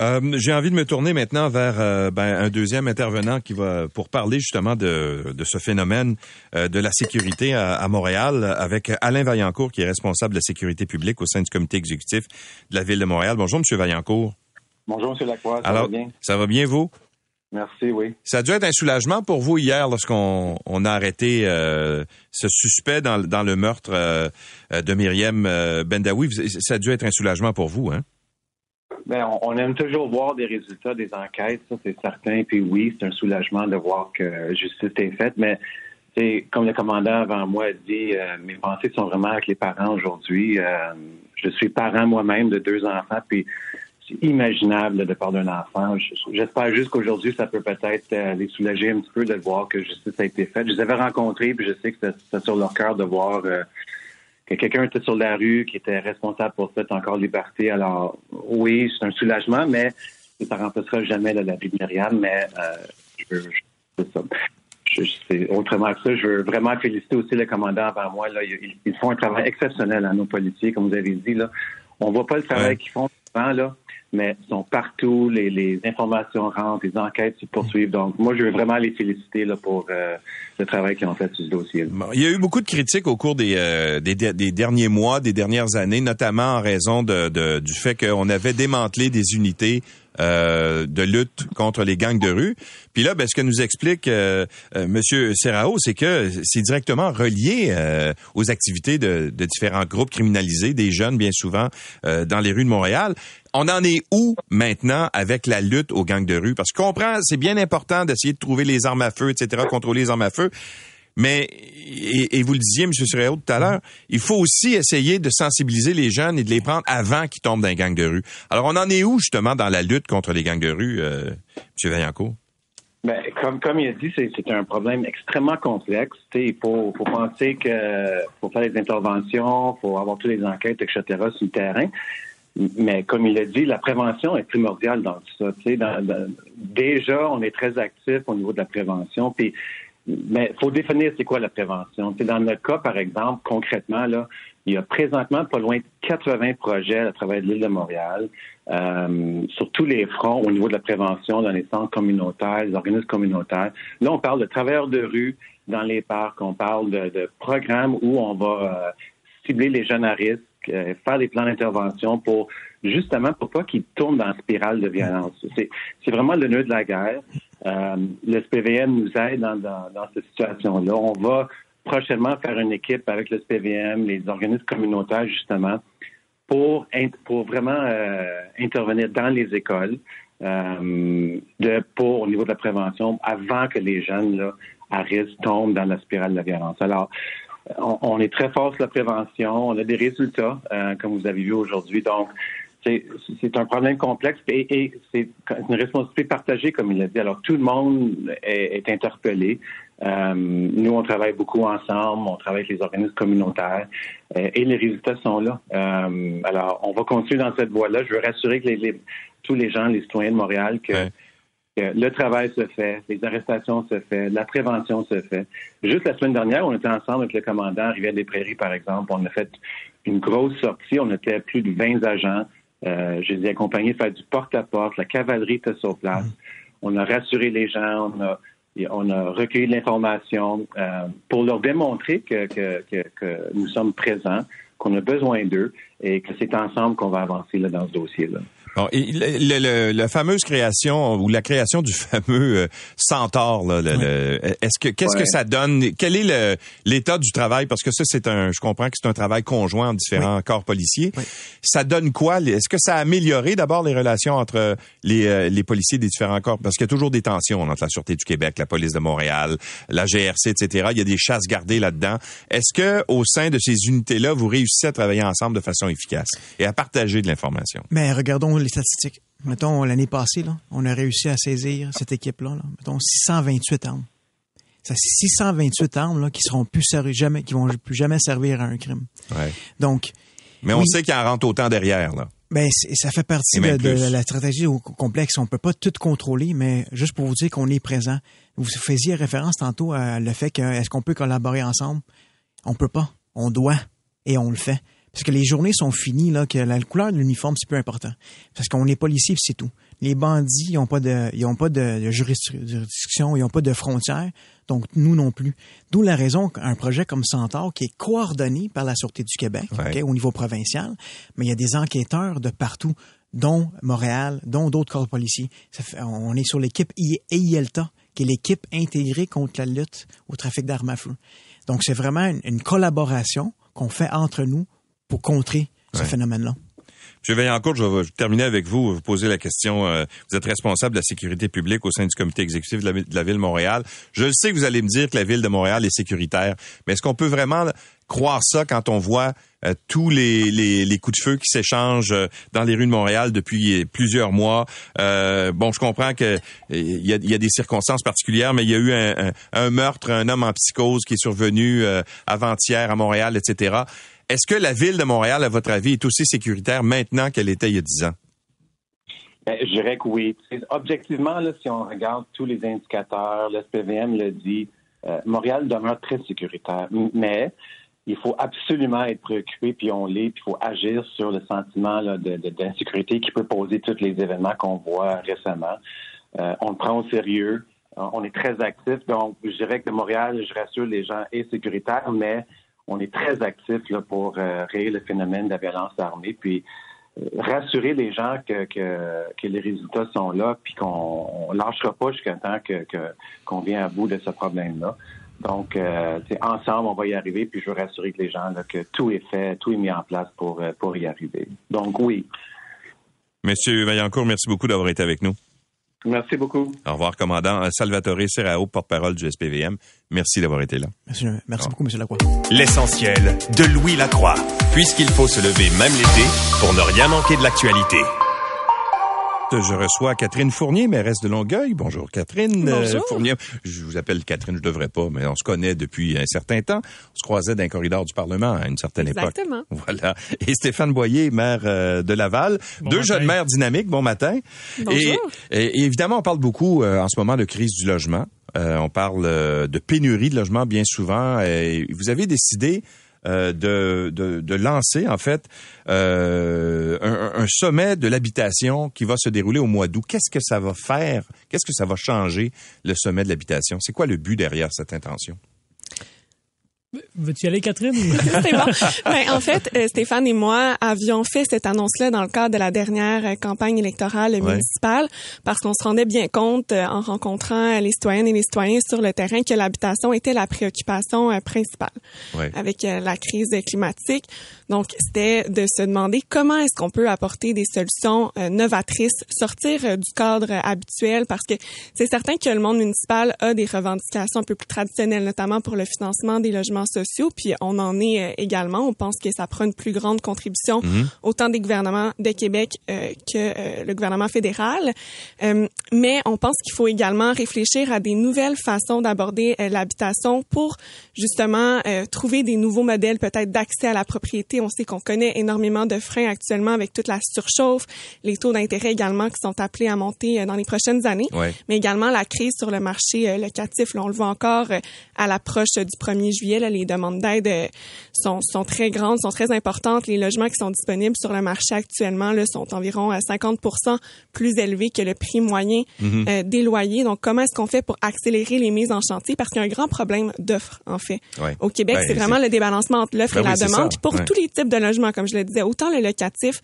Euh, j'ai envie de me tourner maintenant vers euh, ben, un deuxième intervenant qui va pour parler justement de, de ce phénomène euh, de la sécurité à, Montréal avec Alain Vaillancourt qui est responsable de la sécurité publique au sein du comité exécutif de la ville de Montréal. Bonjour Monsieur Vaillancourt. Bonjour Monsieur Lacroix. Ça va bien? Ça va bien vous? Merci, oui. Ça a dû être un soulagement pour vous hier lorsqu'on on a arrêté ce suspect dans, dans le meurtre de Myriam Bendawi. Ça a dû être un soulagement pour vous, hein? Ben, on, aime toujours voir des résultats des enquêtes, ça c'est certain. Puis oui, c'est un soulagement de voir que justice est faite, mais c'est comme le commandant avant moi a dit, euh, mes pensées sont vraiment avec les parents aujourd'hui. Euh, je suis parent moi-même de deux enfants, puis c'est imaginable de part d'un enfant. J'espère juste qu'aujourd'hui, ça peut peut-être euh, les soulager un petit peu de voir que justice a été faite. Je les avais rencontrés, puis je sais que c'est sur leur cœur de voir que quelqu'un était sur la rue, qui était responsable pour cette encore liberté. Alors, oui, c'est un soulagement, mais ça ne remplacera jamais la vie de Myriam, mais euh, je, je, autrement que ça, je veux vraiment féliciter aussi le commandant avant moi. Là. Ils, font un travail exceptionnel à nos policiers, comme vous avez dit. Là. On voit pas le travail qu'ils font souvent, là mais sont partout, les, les, informations rentrent, les enquêtes se poursuivent. Donc, moi, je veux vraiment les féliciter là, pour euh, le travail qu'ils ont fait sur ce dossier. il y a eu beaucoup de critiques au cours des, euh, des, des, derniers mois, des dernières années, notamment en raison de, de du fait qu'on avait démantelé des unités euh, de lutte contre les gangs de rue. Puis là, ben, ce que nous explique euh, euh Monsieur Serrao, c'est que c'est directement relié euh, aux activités de, de, différents groupes criminalisés, des jeunes bien souvent dans les rues de Montréal. On en est où maintenant avec la lutte aux gangs de rue? Parce qu'on comprend, c'est bien important d'essayer de trouver les armes à feu, etc., contrôler les armes à feu. Mais, et, vous le disiez, M. Suréo, tout à l'heure, il faut aussi essayer de sensibiliser les jeunes et de les prendre avant qu'ils tombent dans les gangs de rue. Alors, on en est où, justement, dans la lutte contre les gangs de rue, euh, M. Vaillancourt? Ben, comme, comme il a dit, c'est un problème extrêmement complexe. Il faut, faut penser que faut faire des interventions, faut avoir toutes les enquêtes, etc. sur le terrain. Mais comme il a dit, la prévention est primordiale dans tout ça. déjà, on est très actif au niveau de la prévention. Puis mais faut définir c'est quoi la prévention. C'est dans notre cas, par exemple, concrètement, là, il y a présentement pas loin de 80 projets à travers l'île de Montréal, euh, sur tous les fronts au niveau de la prévention dans les centres communautaires, les organismes communautaires. Là, on parle de travailleurs de rue dans les parcs, on parle de, programmes où on va euh, cibler les jeunes à risque, euh, faire des plans d'intervention pour justement pour pas qu'ils tournent dans la spirale de violence. C'est vraiment le nœud de la guerre. Euh, le SPVM nous aide dans, dans, cette situation-là. On va prochainement faire une équipe avec le SPVM, les organismes communautaires, justement, pour, pour vraiment euh, intervenir dans les écoles pour, au niveau de la prévention avant que les jeunes là, à risque tombent dans la spirale de la violence. Alors, on, est très fort sur la prévention. On a des résultats, euh, comme vous avez vu aujourd'hui. Donc, c'est un problème complexe et, c'est une responsabilité partagée, comme il a dit. Alors, tout le monde est, interpellé. Euh, nous, on travaille beaucoup ensemble, on travaille avec les organismes communautaires euh, et les résultats sont là. Euh, alors, on va continuer dans cette voie-là. Je veux rassurer que les, tous les gens, les citoyens de Montréal, que le travail se fait, les arrestations se fait, la prévention se fait. Juste la semaine dernière, on était ensemble avec le commandant Rivière-des-Prairies, par exemple. On a fait une grosse sortie. On était plus de 20 agents. Euh, je les ai accompagnés faire du porte-à-porte. La cavalerie était sur place. Mm. On a rassuré les gens. On a, on a recueilli de l'information euh, pour leur démontrer que, que, que, nous sommes présents, qu'on a besoin d'eux et que c'est ensemble qu'on va avancer là, dans ce dossier-là. Bon, et le, la fameuse création ou la création du fameux euh, centaure, là, est-ce que qu'est-ce que ça donne? Quel est l'état du travail? Parce que ça, c'est un, je comprends que c'est un travail conjoint en différents corps policiers. Ça donne quoi? Est-ce que ça a amélioré d'abord les relations entre les, euh, les policiers des différents corps? Parce qu'il y a toujours des tensions entre la sûreté du Québec, la police de Montréal, la GRC, etc. Il y a des chasses gardées là-dedans. Est-ce que au sein de ces unités-là, vous réussissez à travailler ensemble de façon efficace et à partager de l'information? Mais regardons les statistiques. Mettons, l'année passée, là, on a réussi à saisir cette équipe-là, là, mettons, 628 armes. C'est 628 armes là, qui seront plus jamais, qui vont plus jamais servir à un crime. Ouais. Donc. Mais on sait qu'il en rentre autant derrière, là. Ben, ça fait partie de, la stratégie au complexe. On peut pas tout contrôler, mais juste pour vous dire qu'on est présent. Vous faisiez référence tantôt à le fait que est-ce qu'on peut collaborer ensemble? On peut pas. On doit. Et on le fait. Parce que les journées sont finies, là, que la couleur de l'uniforme, c'est peu important. Parce qu'on est policier, c'est tout. Les bandits, ils n'ont pas de, ils ont pas de, juridiction, ils n'ont pas de frontières. Donc, nous non plus. D'où la raison qu'un projet comme Centaure, qui est coordonné par la Sûreté du Québec, au niveau provincial, mais il y a des enquêteurs de partout, dont Montréal, dont d'autres corps policiers. on est sur l'équipe EILTA, qui est l'équipe intégrée contre la lutte au trafic d'armes à feu. Donc, c'est vraiment une collaboration qu'on fait entre nous pour contrer ce phénomène-là. M. Vaillancourt, je vais terminer avec vous, vous poser la question. Euh, vous êtes responsable de la sécurité publique au sein du comité exécutif de la, de la, ville de Montréal. Je sais que vous allez me dire que la ville de Montréal est sécuritaire, mais est-ce qu'on peut vraiment croire ça quand on voit euh, tous les, les, les, coups de feu qui s'échangent euh, dans les rues de Montréal depuis plusieurs mois? Euh, bon, je comprends que il y a, y a, des circonstances particulières, mais il y a eu un, un, un, meurtre, un homme en psychose qui est survenu avant-hier à Montréal, etc. Est-ce que la ville de Montréal, à votre avis, est aussi sécuritaire maintenant qu'elle était il y a dix ans? Ben, je dirais que oui. Objectivement, si on regarde tous les indicateurs, le SPVM le dit, euh, Montréal demeure très sécuritaire. Mais il faut absolument être préoccupé, puis on l'est, puis il faut agir sur le sentiment d'insécurité qui peut poser tous les événements qu'on voit récemment. Euh, on le prend au sérieux. On est très actif. Donc, je dirais que Montréal, je rassure les gens, est sécuritaire, mais on est très actif pour euh, régler le phénomène de la violence armée, puis euh, rassurer les gens que, les résultats sont là, puis qu'on ne lâchera pas jusqu'à temps que, qu'on vient à bout de ce problème-là. Donc, euh, ensemble, on va y arriver, puis je veux rassurer les gens que tout est fait, tout est mis en place pour, pour y arriver. Donc, oui. Monsieur Vaillancourt, merci beaucoup d'avoir été avec nous. Merci beaucoup. Au revoir, commandant Salvatore Serrao, porte-parole du SPVM. Merci d'avoir été là. Merci, merci beaucoup, Monsieur Lacroix. L'essentiel de Louis Lacroix, puisqu'il faut se lever même l'été pour ne rien manquer de l'actualité. Je reçois Catherine Fournier, mairesse de Longueuil. Bonjour Catherine euh, Bonjour. Fournier. Je vous appelle Catherine, je devrais pas, mais on se connaît depuis un certain temps. On se croisait dans un corridor du Parlement à une certaine Exactement. époque. Voilà. Et Stéphane Boyer, maire euh, de Laval. Deux jeunes maires dynamiques, bon matin. Bonjour. Et, évidemment, on parle beaucoup euh, en ce moment de crise du logement. on parle de pénurie de logement bien souvent. Et vous avez décidé euh, de, de, de, lancer en fait euh, un, un, sommet de l'habitation qui va se dérouler au mois d'août. Qu'est-ce que ça va faire? Qu'est-ce que ça va changer le sommet de l'habitation? C'est quoi le but derrière cette intention? Veux-tu y aller, Catherine? C'est bon. Ben, en fait, euh, Stéphane et moi avions fait cette annonce-là dans le cadre de la dernière euh, campagne électorale municipale parce qu'on se rendait bien compte, euh, en rencontrant les citoyennes et les citoyens sur le terrain, que l'habitation était la préoccupation principale avec la crise climatique. Donc, c'était de se demander comment est-ce qu'on peut apporter des solutions novatrices, sortir du cadre habituel parce que c'est certain que le monde municipal a des revendications un peu plus traditionnelles, notamment pour le financement des logements sociaux, puis on en est également. On pense que ça prend une plus grande contribution mhm. autant des gouvernements de Québec que le gouvernement fédéral. mais on pense qu'il faut également réfléchir à des nouvelles façons d'aborder l'habitation pour justement trouver des nouveaux modèles peut-être d'accès à la propriété. On sait qu'on connaît énormément de freins actuellement avec toute la surchauffe, les taux d'intérêt également qui sont appelés à monter dans les prochaines années, mais également la crise sur le marché locatif. Là, on le voit encore à l'approche du 1er juillet. Là, les demandes d'aide sont, sont très grandes, sont très importantes. Les logements qui sont disponibles sur le marché actuellement là, sont environ à 50% plus élevés que le prix moyen mm-hmm. des loyers. Donc, comment est-ce qu'on fait pour accélérer les mises en chantier? Parce qu'il y a un grand problème d'offres, en fait. Au Québec, ben, c'est vraiment le débalancement entre l'offre ben et la demande. pour tous les types de logements, comme je le disais, autant le locatif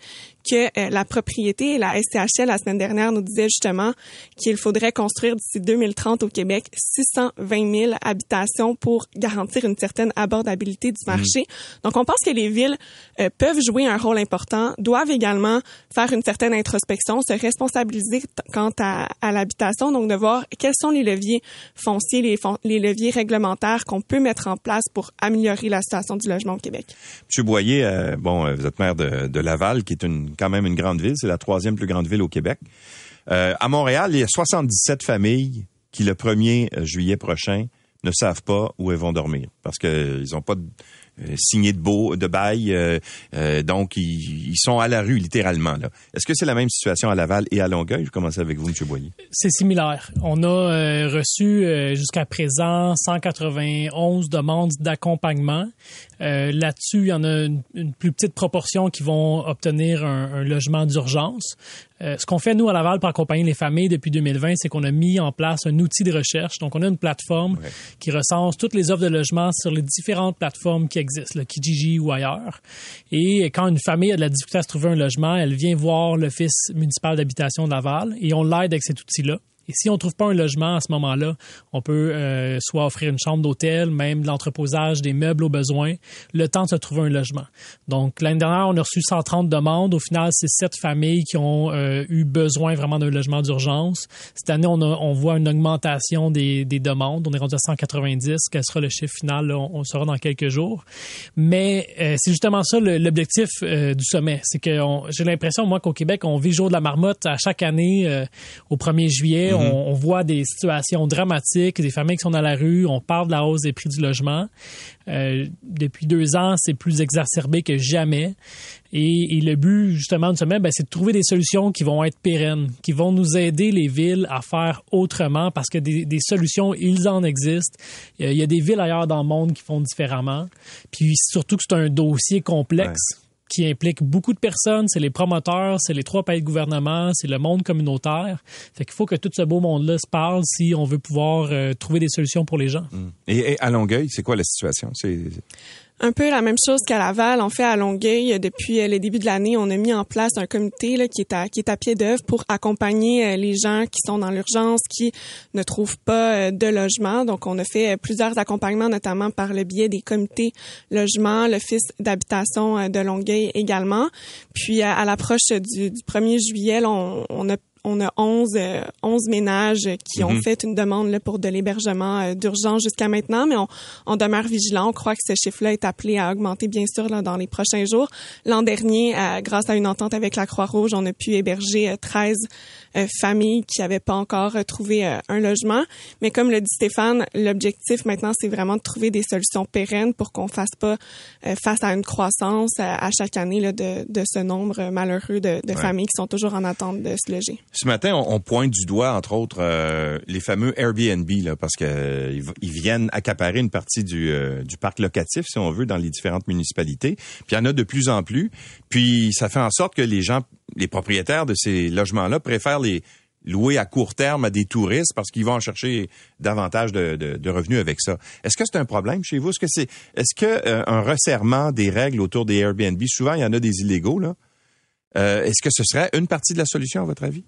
que euh, la propriété. La SCHL, la semaine dernière, nous disait justement qu'il faudrait construire d'ici 2030 au Québec 620 000 habitations pour garantir une certaine abordabilité du marché. Mm. Donc, on pense que les villes euh, peuvent jouer un rôle important, doivent également faire une certaine introspection, se responsabiliser quant à, à l'habitation, donc de voir quels sont les leviers fonciers, les, les leviers réglementaires qu'on peut mettre en place pour améliorer la situation du logement au Québec. Monsieur Boyer, euh, bon, vous êtes maire de, de Laval, qui est une quand même une grande ville. C'est la troisième plus grande ville au Québec. Euh, à Montréal, il y a 77 familles qui, le 1er juillet prochain, ne savent pas où elles vont dormir parce qu'ils n'ont pas de, euh, signé de, beau, de bail, euh, euh, donc ils, ils, sont à la rue littéralement. Est-ce que c'est la même situation à Laval et à Longueuil? Je commence avec vous, M. Boyer. C'est similaire. On a reçu jusqu'à présent 191 demandes d'accompagnement. Là-dessus, il y en a une, plus petite proportion qui vont obtenir un, un logement d'urgence. Euh, ce qu'on fait, nous, à Laval, pour accompagner les familles depuis 2020, c'est qu'on a mis en place un outil de recherche. Donc, on a une plateforme qui recense toutes les offres de logement sur les différentes plateformes qui existent, le Kijiji ou ailleurs. Et quand une famille a de la difficulté à se trouver un logement, elle vient voir l'Office municipal d'habitation de Laval et on l'aide avec cet outil-là. Et si on trouve pas un logement à ce moment-là, on peut euh, soit offrir une chambre d'hôtel, même l'entreposage des meubles au besoin, le temps de se trouver un logement. Donc l'année dernière, on a reçu 130 demandes. Au final, c'est sept familles qui ont euh, eu besoin vraiment d'un logement d'urgence. Cette année, on, on voit une augmentation des, des, demandes. On est rendu à 190. Quel sera le chiffre final on, le saura dans quelques jours. Mais euh, c'est justement ça l'objectif du sommet. C'est que j'ai l'impression, moi, qu'au Québec, on vit jour de la marmotte à chaque année au 1er juillet. Mm-hmm. on, voit des situations dramatiques, des familles qui sont dans la rue, on parle de la hausse des prix du logement. Euh, depuis deux ans, c'est plus exacerbé que jamais. Et, le but, justement, de ce ben, c'est de trouver des solutions qui vont être pérennes, qui vont nous aider les villes à faire autrement, parce que des, solutions, ils en existent. Il y a des villes ailleurs dans le monde qui font différemment. Puis surtout que c'est un dossier complexe qui implique beaucoup de personnes. C'est les promoteurs, c'est les trois pays de gouvernement, c'est le monde communautaire. Fait qu'il faut que tout ce beau monde-là se parle si on veut pouvoir euh, trouver des solutions pour les gens. Mmh. Et, à Longueuil, c'est quoi la situation? Un peu la même chose qu'à Laval. On fait à Longueuil, depuis euh, les débuts de l'année, on a mis en place un comité là, qui est à qui est à pied d'œuvre pour accompagner euh, les gens qui sont dans l'urgence, qui ne trouvent pas euh, de logement. Donc, on a fait plusieurs accompagnements, notamment par le biais des comités logement, l'office d'habitation de Longueuil également. Puis, à, l'approche du, du 1er juillet, on, on a on a 11, 11 euh, ménages qui ont mhm. fait une demande là, pour de l'hébergement euh, d'urgence jusqu'à maintenant, mais on, on, demeure vigilant. On croit que ce chiffre-là est appelé à augmenter, bien sûr, là, dans les prochains jours. L'an dernier, euh, grâce à une entente avec la Croix-Rouge, on a pu héberger 13 familles qui n'avaient pas encore trouvé un logement. Mais comme le dit Stéphane, l'objectif maintenant, c'est vraiment de trouver des solutions pérennes pour qu'on fasse pas face à une croissance à, chaque année là, de, de, ce nombre malheureux de, de familles qui sont toujours en attente de se loger. Ce matin, on, pointe du doigt, entre autres, euh, les fameux Airbnb, là, parce qu'ils euh, ils viennent accaparer une partie du, euh, du parc locatif, si on veut, dans les différentes municipalités. Puis il y en a de plus en plus. Puis ça fait en sorte que les gens, les propriétaires de ces logements-là préfèrent les louer à court terme à des touristes parce qu'ils vont en chercher davantage de, revenus avec ça. Est-ce que c'est un problème chez vous? Est-ce que c'est est-ce que un resserrement des règles autour des Airbnb, souvent il y en a des illégaux là. est-ce que ce serait une partie de la solution à votre avis?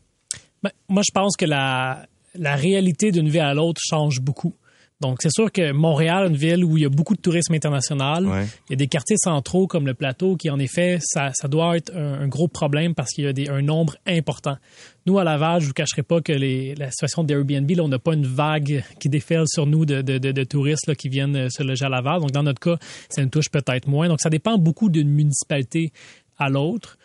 Ben, moi, je pense que la, la réalité d'une vie à l'autre change beaucoup. Donc, c'est sûr que Montréal, une ville où il y a beaucoup de tourisme international, il y a des quartiers centraux comme le plateau qui, en effet, ça, ça doit être un, gros problème parce qu'il y a des, un nombre important. Nous, à Laval, je vous cacherai pas que les, la situation des Airbnb, là, on n'a pas une vague qui déferle sur nous de, de, de, touristes là, qui viennent euh, se loger à Laval. Donc, dans notre cas, ça nous touche peut-être moins. Donc, ça dépend beaucoup d'une municipalité à l'autre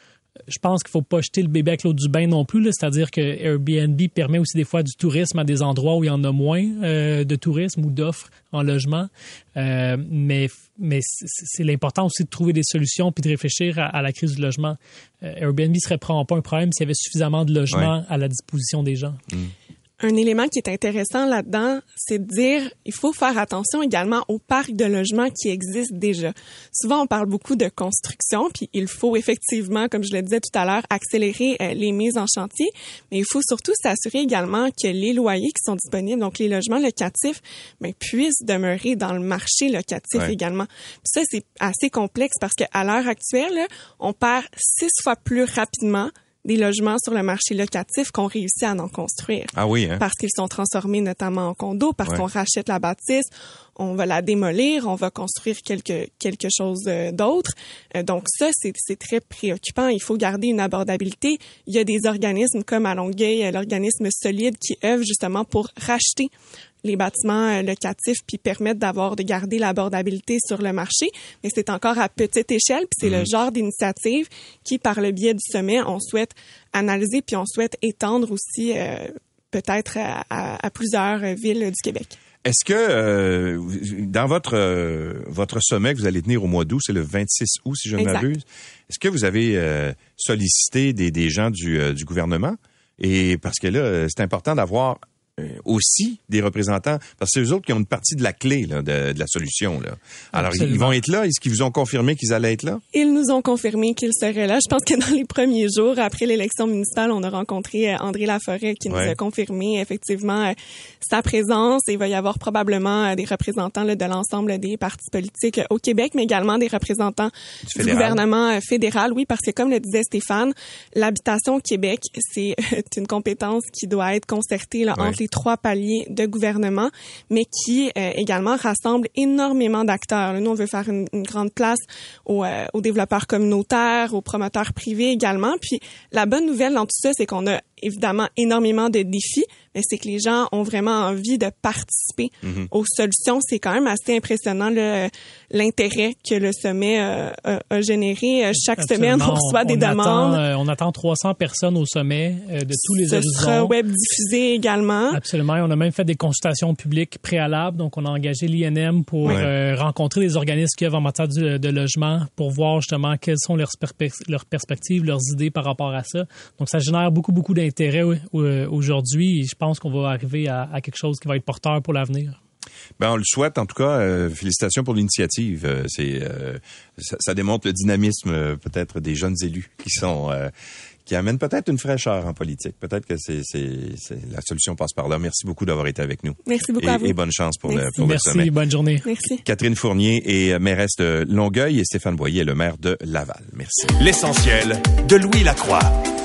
je pense qu'il faut pas jeter le bébé avec l'eau du bain non plus. C'est-à-dire que Airbnb permet aussi des fois du tourisme à des endroits où il y en a moins euh, de tourisme ou d'offres en logement. Euh, mais mais c'est l'important aussi de trouver des solutions puis de réfléchir à, la crise du logement. Euh, Airbnb serait probablement pas un problème s'il y avait suffisamment de logements à la disposition des gens. Mm un élément qui est intéressant là-dedans, c'est de dire il faut faire attention également aux parcs de logements qui existent déjà. Souvent, on parle beaucoup de construction, puis il faut effectivement, comme je le disais tout à l'heure, accélérer euh, les mises en chantier, mais il faut surtout s'assurer également que les loyers qui sont disponibles, donc les logements locatifs, ben, puissent demeurer dans le marché locatif également. ça, c'est assez complexe parce qu'à l'heure actuelle, on perd six fois plus rapidement des logements sur le marché locatif qu'on réussit à en construire. Ah oui, hein? Parce qu'ils sont transformés notamment en condos, parce qu'on rachète la bâtisse, on va la démolir, on va construire quelque, quelque chose euh, d'autre. Euh, donc ça, c'est très préoccupant. Il faut garder une abordabilité. Il y a des organismes comme à Longueuil, l'organisme Solide, qui œuvrent justement pour racheter les bâtiments euh, locatifs puis permettre d'avoir de garder l'abordabilité sur le marché, mais c'est encore à petite échelle puis c'est le mhm. genre d'initiative qui par le biais du sommet on souhaite analyser puis on souhaite étendre aussi euh, peut-être à, plusieurs villes du Québec. Est-ce que euh, dans votre votre sommet que vous allez tenir au mois d'août, c'est le 26 août si je ne m'abuse, est-ce que vous avez sollicité des, des gens du, du gouvernement? Et parce que là, c'est important d'avoir euh, aussi des représentants, parce que c'est eux autres qui ont une partie de la clé là, de, de, la solution. Là. Alors, ils vont être là? Est-ce qu'ils vous ont confirmé qu'ils allaient être là? Ils nous ont confirmé qu'ils seraient là. Je pense que dans les premiers jours, après l'élection municipale, on a rencontré euh, André Laforêt qui nous a confirmé effectivement euh, sa présence. il va y avoir probablement des représentants là, de l'ensemble des partis politiques au Québec, mais également des représentants du, gouvernement fédéral. Oui, parce que comme le disait Stéphane, l'habitation au Québec, c'est une compétence qui doit être concertée là, entre les trois paliers de gouvernement, mais qui euh, également rassemble énormément d'acteurs. Nous, on veut faire une, grande place aux, euh, aux, développeurs communautaires, aux promoteurs privés également. Puis la bonne nouvelle dans tout ça, c'est qu'on a évidemment énormément de défis, mais c'est que les gens ont vraiment envie de participer mhm. aux solutions. C'est quand même assez impressionnant l'intérêt que le sommet euh, a, généré. Euh, chaque semaine, on reçoit des demandes. Euh, on attend 300 personnes au sommet de tous les horizons. Ce sera web diffusé également. Absolument. on a même fait des consultations publiques préalables. Donc, on a engagé l'INM pour rencontrer les organismes qui œuvrent en matière de, logement pour voir justement quelles sont leurs, leurs perspectives, leurs idées par rapport à ça. Donc, ça génère beaucoup, beaucoup d'intérêt aujourd'hui. Je pense qu'on va arriver à, quelque chose qui va être porteur pour l'avenir. Ben, on le souhaite. En tout cas, euh, félicitations pour l'initiative. Euh, c'est euh, ça, démontre le dynamisme peut-être des jeunes élus qui sont qui amènent peut-être une fraîcheur en politique. Peut-être que c'est la solution passe par là. Merci beaucoup d'avoir été avec nous. Merci beaucoup et, à vous. Et bonne chance pour le pour Merci, bonne journée. Merci. Catherine Fournier est mairesse de Longueuil et Stéphane Boyer le maire de Laval. Merci. L'essentiel de Louis Lacroix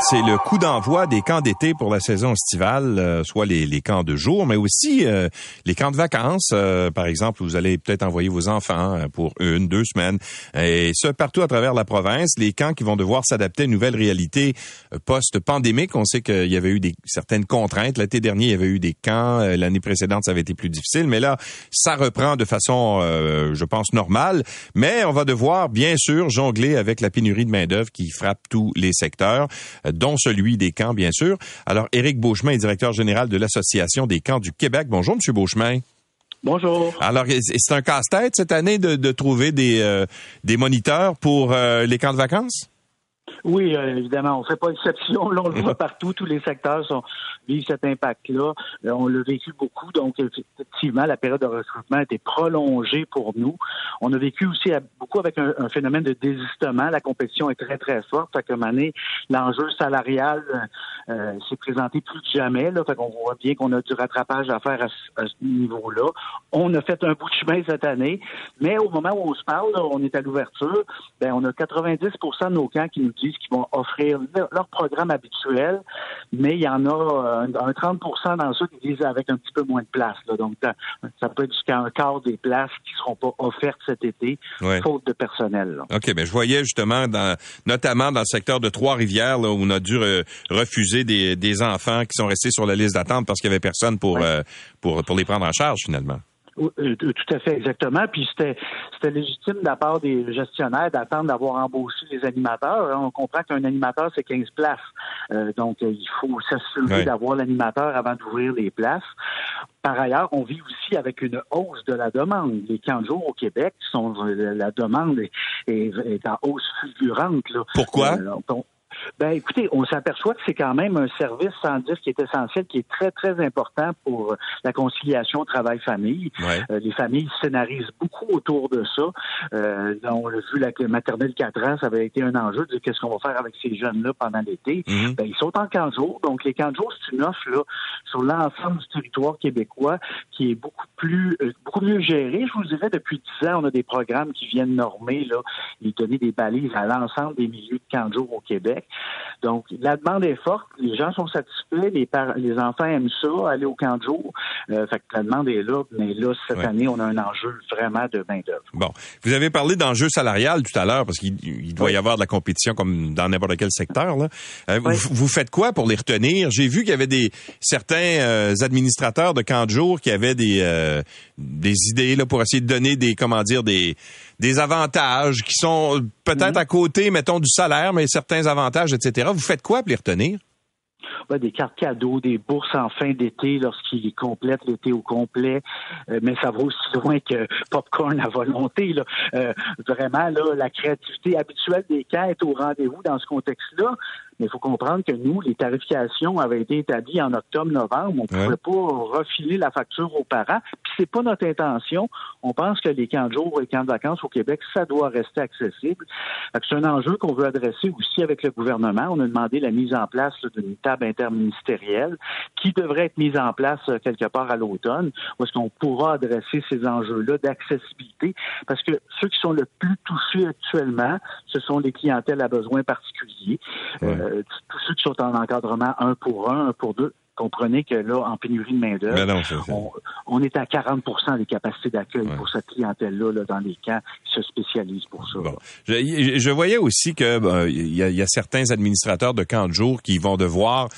C'est le coup d'envoi des camps d'été pour la saison estivale, euh, soit les, les, camps de jour, mais aussi euh, les camps de vacances. Euh, par exemple, vous allez peut-être envoyer vos enfants pour une, deux semaines. Et ce, partout à travers la province, les camps qui vont devoir s'adapter à une nouvelle réalité post-pandémique. On sait qu'il y avait eu des, certaines contraintes. L'été dernier, il y avait eu des camps. L'année précédente, ça avait été plus difficile. Mais là, ça reprend de façon, je pense, normale. Mais on va devoir, bien sûr, jongler avec la pénurie de main-d'œuvre qui frappe tous les secteurs dont celui des camps, bien sûr. Alors, Éric Beauchemin est directeur général de l'Association des camps du Québec. Bonjour, Monsieur Beauchemin. Bonjour. Alors, c'est un casse-tête cette année de, trouver des, euh, des moniteurs pour euh, les camps de vacances? Oui, euh, évidemment, on fait pas exception. Là, on le voit partout. Tous les secteurs sont, vivent cet impact-là. Euh, on l'a vécu beaucoup. Donc, effectivement, la période de recrutement a été prolongée pour nous. On a vécu aussi beaucoup avec un, phénomène de désistement. La compétition est très, très forte. Fait année, l'enjeu salarial euh, s'est présenté plus que jamais. Là. Fait qu'on voit bien qu'on a du rattrapage à faire à, ce niveau-là. On a fait un bout de chemin cette année. Mais au moment où on se parle, on est à l'ouverture, ben, on a 90 de nos camps qui nous disent qui vont offrir leur, programme habituel, mais il y en a euh, un, 30% dans ceux qui disent avec un petit peu moins de place. Donc, ça peut être jusqu'à un quart des places qui ne seront pas offertes cet été, faute de personnel. OK, mais je voyais justement, dans, notamment dans le secteur de Trois-Rivières, où on a dû refuser des, enfants qui sont restés sur la liste d'attente parce qu'il n'y avait personne pour, euh, pour, pour les prendre en charge, finalement. Euh, tout à fait, exactement. Puis c'était c'était légitime de la part des gestionnaires d'attendre d'avoir embauché les animateurs. On comprend qu'un animateur, c'est 15 places. Euh, donc, euh, il faut s'assurer d'avoir l'animateur avant d'ouvrir les places. Par ailleurs, on vit aussi avec une hausse de la demande. Les camps de jour au Québec, sont, la demande est, en hausse fulgurante. Là. Pourquoi? Ben, écoutez, on s'aperçoit que c'est quand même un service sans dire qui est essentiel, qui est très, très important pour la conciliation travail-famille. Euh, les familles scénarisent beaucoup autour de ça. Euh, on l'a vu, la maternelle 4 ans, ça avait été un enjeu de qu'est-ce qu'on va faire avec ces jeunes-là pendant l'été. Mhm. ben, ils sont en camp de jour. Donc, les camps de jour, c'est une offre là, sur l'ensemble du territoire québécois qui est beaucoup plus, euh, beaucoup mieux gérée. Je vous dirais, depuis 10 ans, on a des programmes qui viennent normer là, et donner des balises à l'ensemble des milieux de camps de jour au Québec. Donc, la demande est forte, les gens sont satisfaits, les, les enfants aiment ça, aller au camp de jour. Euh, fait que la demande est là, mais là, cette année, on a un enjeu vraiment de main-d'œuvre. Bon. Vous avez parlé d'enjeu salarial tout à l'heure, parce qu'il doit y avoir de la compétition comme dans n'importe quel secteur. Là. Euh, vous, faites quoi pour les retenir? J'ai vu qu'il y avait des certains euh, administrateurs de camp de jour qui avaient des, des idées là, pour essayer de donner des, comment dire, des des avantages qui sont peut-être mhm. à côté, mettons, du salaire, mais certains avantages, etc. Vous faites quoi pour les retenir? des cartes cadeaux, des bourses en fin d'été lorsqu'il complète l'été au complet, euh, mais ça va aussi loin que popcorn à volonté. Là. Euh, vraiment, là, la créativité habituelle des est au rendez-vous dans ce contexte-là. Mais il faut comprendre que nous, les tarifications avaient été établies en octobre-novembre. On ne pouvait pas refiler la facture aux parents. Puis c'est pas notre intention. On pense que les camps de jour et les camps de vacances au Québec, ça doit rester accessible. C'est un enjeu qu'on veut adresser aussi avec le gouvernement. On a demandé la mise en place d'une table interministérielle qui devrait être mise en place euh, quelque part à l'automne, où est-ce qu'on pourra adresser ces enjeux-là d'accessibilité. Parce que ceux qui sont le plus touchés actuellement, ce sont les clientèles à besoins particuliers. Euh, tous ceux qui sont en encadrement un pour un, un pour deux, comprenez que là, en pénurie de main-d'œuvre, on, est à 40% des capacités d'accueil pour cette clientèle-là dans les camps qui se spécialisent pour ça. Je, voyais aussi que il y, a certains administrateurs de camps de jour qui vont devoir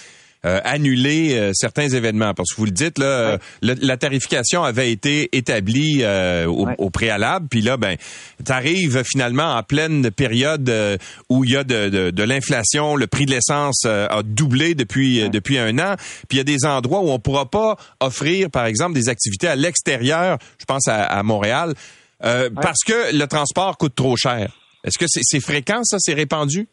euh, annuler euh, certains événements. Parce que vous le dites là, la tarification avait été établie euh, au, préalable, puis là ben t'arrives finalement en pleine période où il y a de, de, l'inflation, le prix de l'essence a doublé depuis depuis un an, puis il y a des endroits où on pourra pas offrir par exemple des activités à l'extérieur, je pense à, à Montréal, parce que le transport coûte trop cher. Est-ce que c'est fréquent ça, c'est répandu?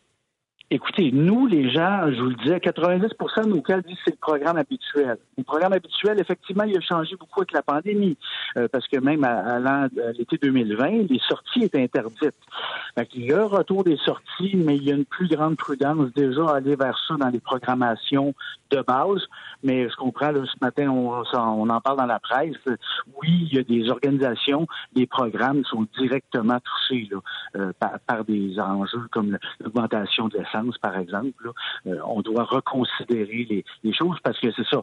Écoutez, nous, les gens, je vous le disais, 90% de nos cas disent que c'est le programme habituel. Le programme habituel, effectivement, il a changé beaucoup avec la pandémie, euh, parce que même à, l'été 2020, les sorties étaient interdites. il y a un retour des sorties, mais il y a une plus grande prudence déjà à aller vers ça dans les programmations de base. Mais je comprends, là, ce matin, on, on en parle dans la presse. Oui, il y a des organisations, des programmes qui sont directement touchés là, euh, par, par, des enjeux comme l'augmentation de l'essence par exemple, euh, on doit reconsidérer les, choses parce que c'est ça.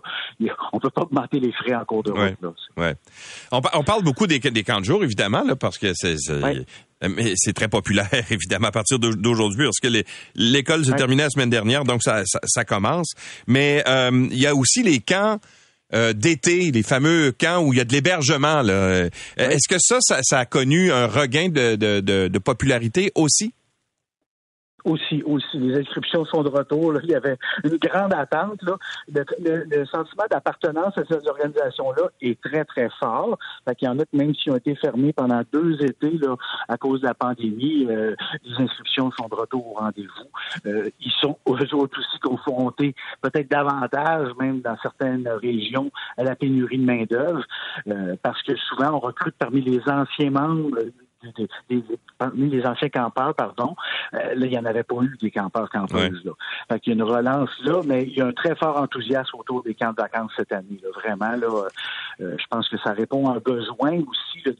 On peut pas augmenter les frais en cours de route. Ouais. On, parle beaucoup des, camps de jour, évidemment, là, parce que c'est mais c'est très populaire, évidemment, à partir d'aujourd'hui, parce que l'école se terminait la semaine dernière, donc ça, commence. Mais euh, il y a aussi les camps euh, d'été, les fameux camps où il y a de l'hébergement. Est-ce que ça, ça, a connu un regain de popularité aussi? Aussi, aussi. Les inscriptions sont de retour. Il y avait une grande attente. Là. Le, sentiment d'appartenance à ces organisations-là est très, très fort. Fait qu'il y en a même s'ils ont été fermés pendant deux étés là, à cause de la pandémie, euh, les inscriptions sont de retour au rendez-vous. Euh, ils sont eux autres aussi confrontés, peut-être davantage, même dans certaines régions, à la pénurie de main-d'œuvre, euh, parce que souvent, on recrute parmi les anciens membres parmi les anciens campeurs, pardon, euh, là, il n'y en avait pas eu des campeurs campeuses. Là. Fait qu'il y a une relance là, mais il y a un très fort enthousiasme autour des camps de vacances cette année. Là. Vraiment, là, euh, je pense que ça répond à un besoin aussi de,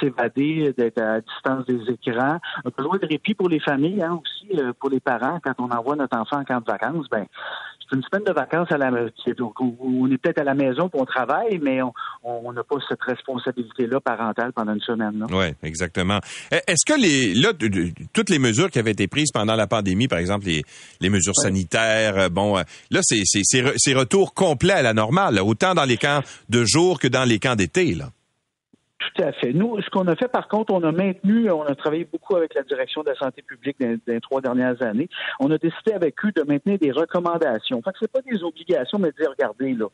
s'évader, d'être à distance des écrans, un besoin de répit pour les familles, hein, aussi euh, pour les parents. Quand on envoie notre enfant en camp de vacances, ben c'est une semaine de vacances à la on est peut-être à la maison pour on travaille, mais on n'a pas cette responsabilité-là parentale pendant une semaine. Oui, exactement. E, est-ce que les là toutes les mesures qui avaient été prises pendant la pandémie, par exemple les, les mesures sanitaires, euh, bon, là c'est c'est retour complet à la normale, autant dans les camps de jour que dans les camps d'été, là. Tout à fait. Nous, ce qu'on a fait, par contre, on a maintenu, on a travaillé beaucoup avec la direction de la santé publique dans, les trois dernières années. On a décidé avec eux de maintenir des recommandations. Fait que c'est pas des obligations, mais de dire, regardez, là,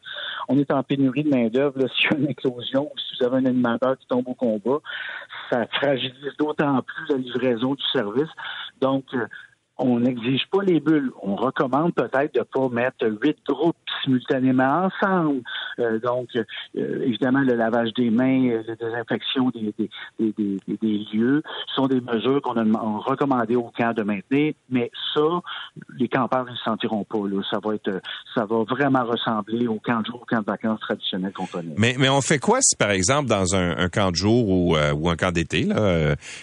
on est en pénurie de main-d'œuvre, s'il y a une éclosion, si vous avez un animateur qui tombe au combat, ça fragilise d'autant plus la livraison du service. Donc, euh, on n'exige pas les bulles. On recommande peut-être de pas mettre huit groupes simultanément ensemble. Euh, donc, euh, évidemment, le lavage des mains, euh, la désinfection des, des, des, des, lieux sont des mesures qu'on a recommandé au camp de maintenir. Mais ça, les campeurs ne se sentiront pas. Là. Ça va être, ça va vraiment ressembler au camp de jour, au camp de vacances traditionnel qu'on connaît. Mais, mais on fait quoi si, par exemple, dans un, camp de jour ou, ou un camp d'été,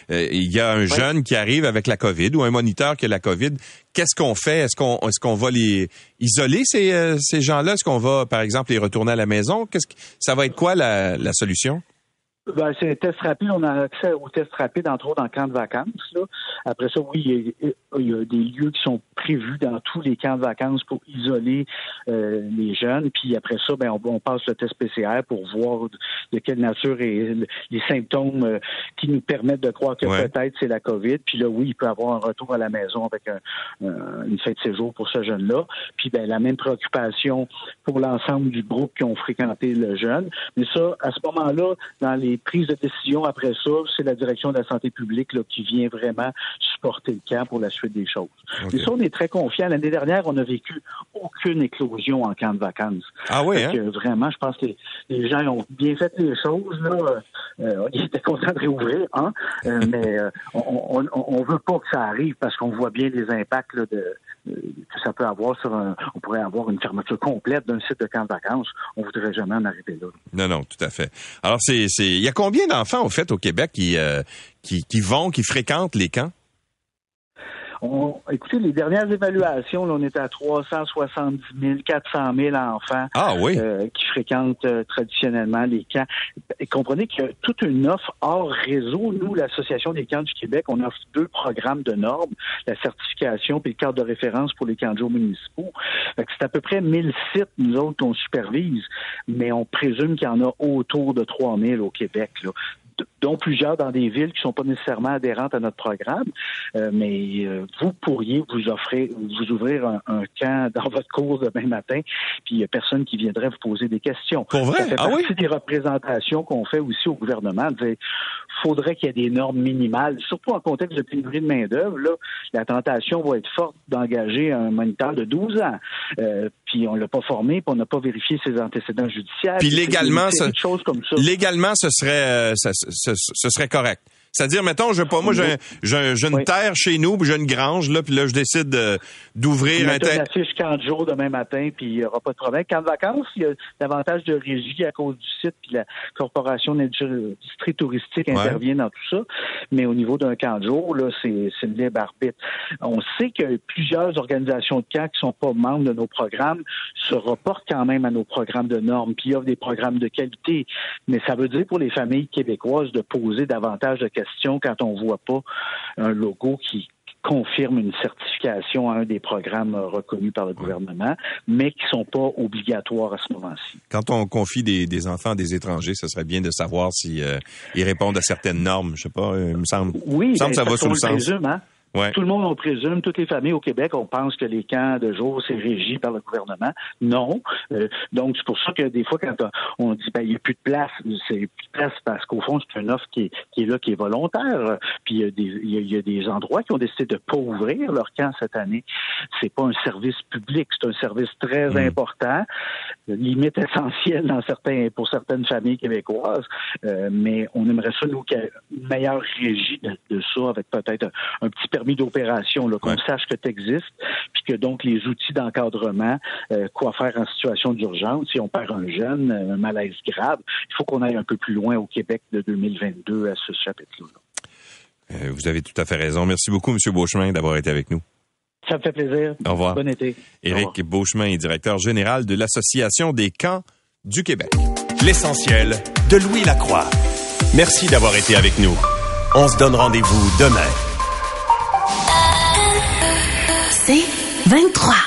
il y a un jeune qui arrive avec la COVID ou un moniteur qui a la COVID, qu'est-ce qu'on fait? Est-ce qu'on est-ce va les isoler ces, euh, ces gens-là? Est-ce qu'on va, par exemple, les retourner à la maison? Qu'est-ce que ça va être quoi la solution? Ben, c'est test rapide. On a accès aux tests rapides, entre autres, en camp de vacances. Là. Après ça, oui, il y, a, des lieux qui sont prévus dans tous les camps de vacances pour isoler euh, les jeunes. Puis après ça, ben, on, passe le test PCR pour voir de quelle nature est les symptômes euh, qui nous permettent de croire que peut-être c'est la COVID. Puis là, oui, il peut avoir un retour à la maison avec un, une fête de séjour pour ce jeune-là. Puis ben, la même préoccupation pour l'ensemble du groupe qui ont fréquenté le jeune. Mais ça, à ce moment-là, dans les prise de décision après ça, c'est la direction de la santé publique là, qui vient vraiment supporter le camp pour la suite des choses. Et ça, on est très confiants. L'année dernière, on n'a vécu aucune éclosion en camp de vacances. Ah oui, hein? Vraiment, je pense que les gens ont bien fait les choses. Là. Euh, ils étaient contents de réouvrir, hein? Euh, mais euh, on, on, veut pas que ça arrive parce qu'on voit bien les impacts de, que ça peut avoir sur un, on pourrait avoir une fermeture complète d'un site de camp de vacances. On voudrait jamais en arriver là. Non, non, tout à fait. Alors, c'est, c'est, il y a combien d'enfants, au fait, au Québec qui, euh, qui, qui vont, qui fréquentent les camps? Écoutez, les dernières évaluations, on est à 370 000, 400 000 enfants ah euh, qui fréquentent euh, traditionnellement les camps. Et comprenez qu'il y a toute une offre hors réseau. Nous, l'Association des camps du Québec, on offre deux programmes de normes, la certification puis le cadre de référence pour les camps de jour municipaux. C'est à peu près 1000 sites, nous autres, qu'on supervise, mais on présume qu'il y en a autour de 3000 au Québec. Là dont plusieurs dans des villes qui sont pas nécessairement adhérentes à notre programme. Euh, mais euh, vous pourriez vous offrir, vous ouvrir un, camp dans votre cours demain matin, puis il y a personne qui viendrait vous poser des questions. Pour vrai? Ça fait ah partie des représentations qu'on fait aussi au gouvernement. Il faudrait qu'il y ait des normes minimales, surtout en contexte de pénurie de main-d'œuvre. La tentation va être forte d'engager un moniteur de 12 ans. Euh, puis on l'a pas formé, puis on n'a pas vérifié ses antécédents judiciaires. Puis légalement, ça, légalement, ce serait, ce serait correct. C'est-à-dire, mettons, je pas, moi, j'ai une terre chez nous, puis j'ai une grange, là, puis là, je décide d'ouvrir un terrain. affiche 40 jours demain matin, puis il n'y aura pas de problème. Quand de vacances, il y a davantage de régie à cause du site, puis la corporation d'industrie touristique intervient dans tout ça. Mais au niveau d'un camp de jour, là, c'est le libre arbitre. On sait que plusieurs organisations de camps qui sont pas membres de nos programmes se reportent quand même à nos programmes de normes, puis offrent des programmes de qualité. Mais ça veut dire pour les familles québécoises de poser davantage de question quand on voit pas un logo qui confirme une certification à un des programmes reconnus par le gouvernement, mais qui sont pas obligatoires à ce moment-ci. Quand on confie des, enfants à des étrangers, ce serait bien de savoir si euh, ils répondent à certaines normes. Je sais pas, euh, il me semble. Oui, ça va sous le sens. Hein? Tout le monde, on présume, toutes les familles au Québec, on pense que les camps de jour, c'est régi par le gouvernement. Non. Euh, donc, c'est pour ça que des fois, quand on dit ben, il n'y a plus de place, c'est plus de place parce qu'au fond, c'est une offre qui est, qui est là, qui est volontaire. Puis il y, a des, il y a des endroits qui ont décidé de pas ouvrir leur camp cette année. C'est pas un service public, c'est un service très mmh. important, limite essentiel dans certains, pour certaines familles québécoises. Euh, mais on aimerait ça, nous, qu'il y ait une meilleure régie de, de ça, avec peut-être un, petit permis d'opération, qu'on sache que tu existes, puis que donc les outils d'encadrement, euh, quoi faire en situation d'urgence, si on perd un jeune, un malaise grave, il faut qu'on aille un peu plus loin au Québec de 2022 à ce chapitre-là. Euh, vous avez tout à fait raison. Merci beaucoup, M. Beauchemin, d'avoir été avec nous. Ça me fait plaisir. Au revoir. Bon été. Éric Beauchemin est directeur général de l'Association des camps du Québec. L'essentiel de Louis Lacroix. Merci d'avoir été avec nous. On se donne rendez-vous demain. C'est 23.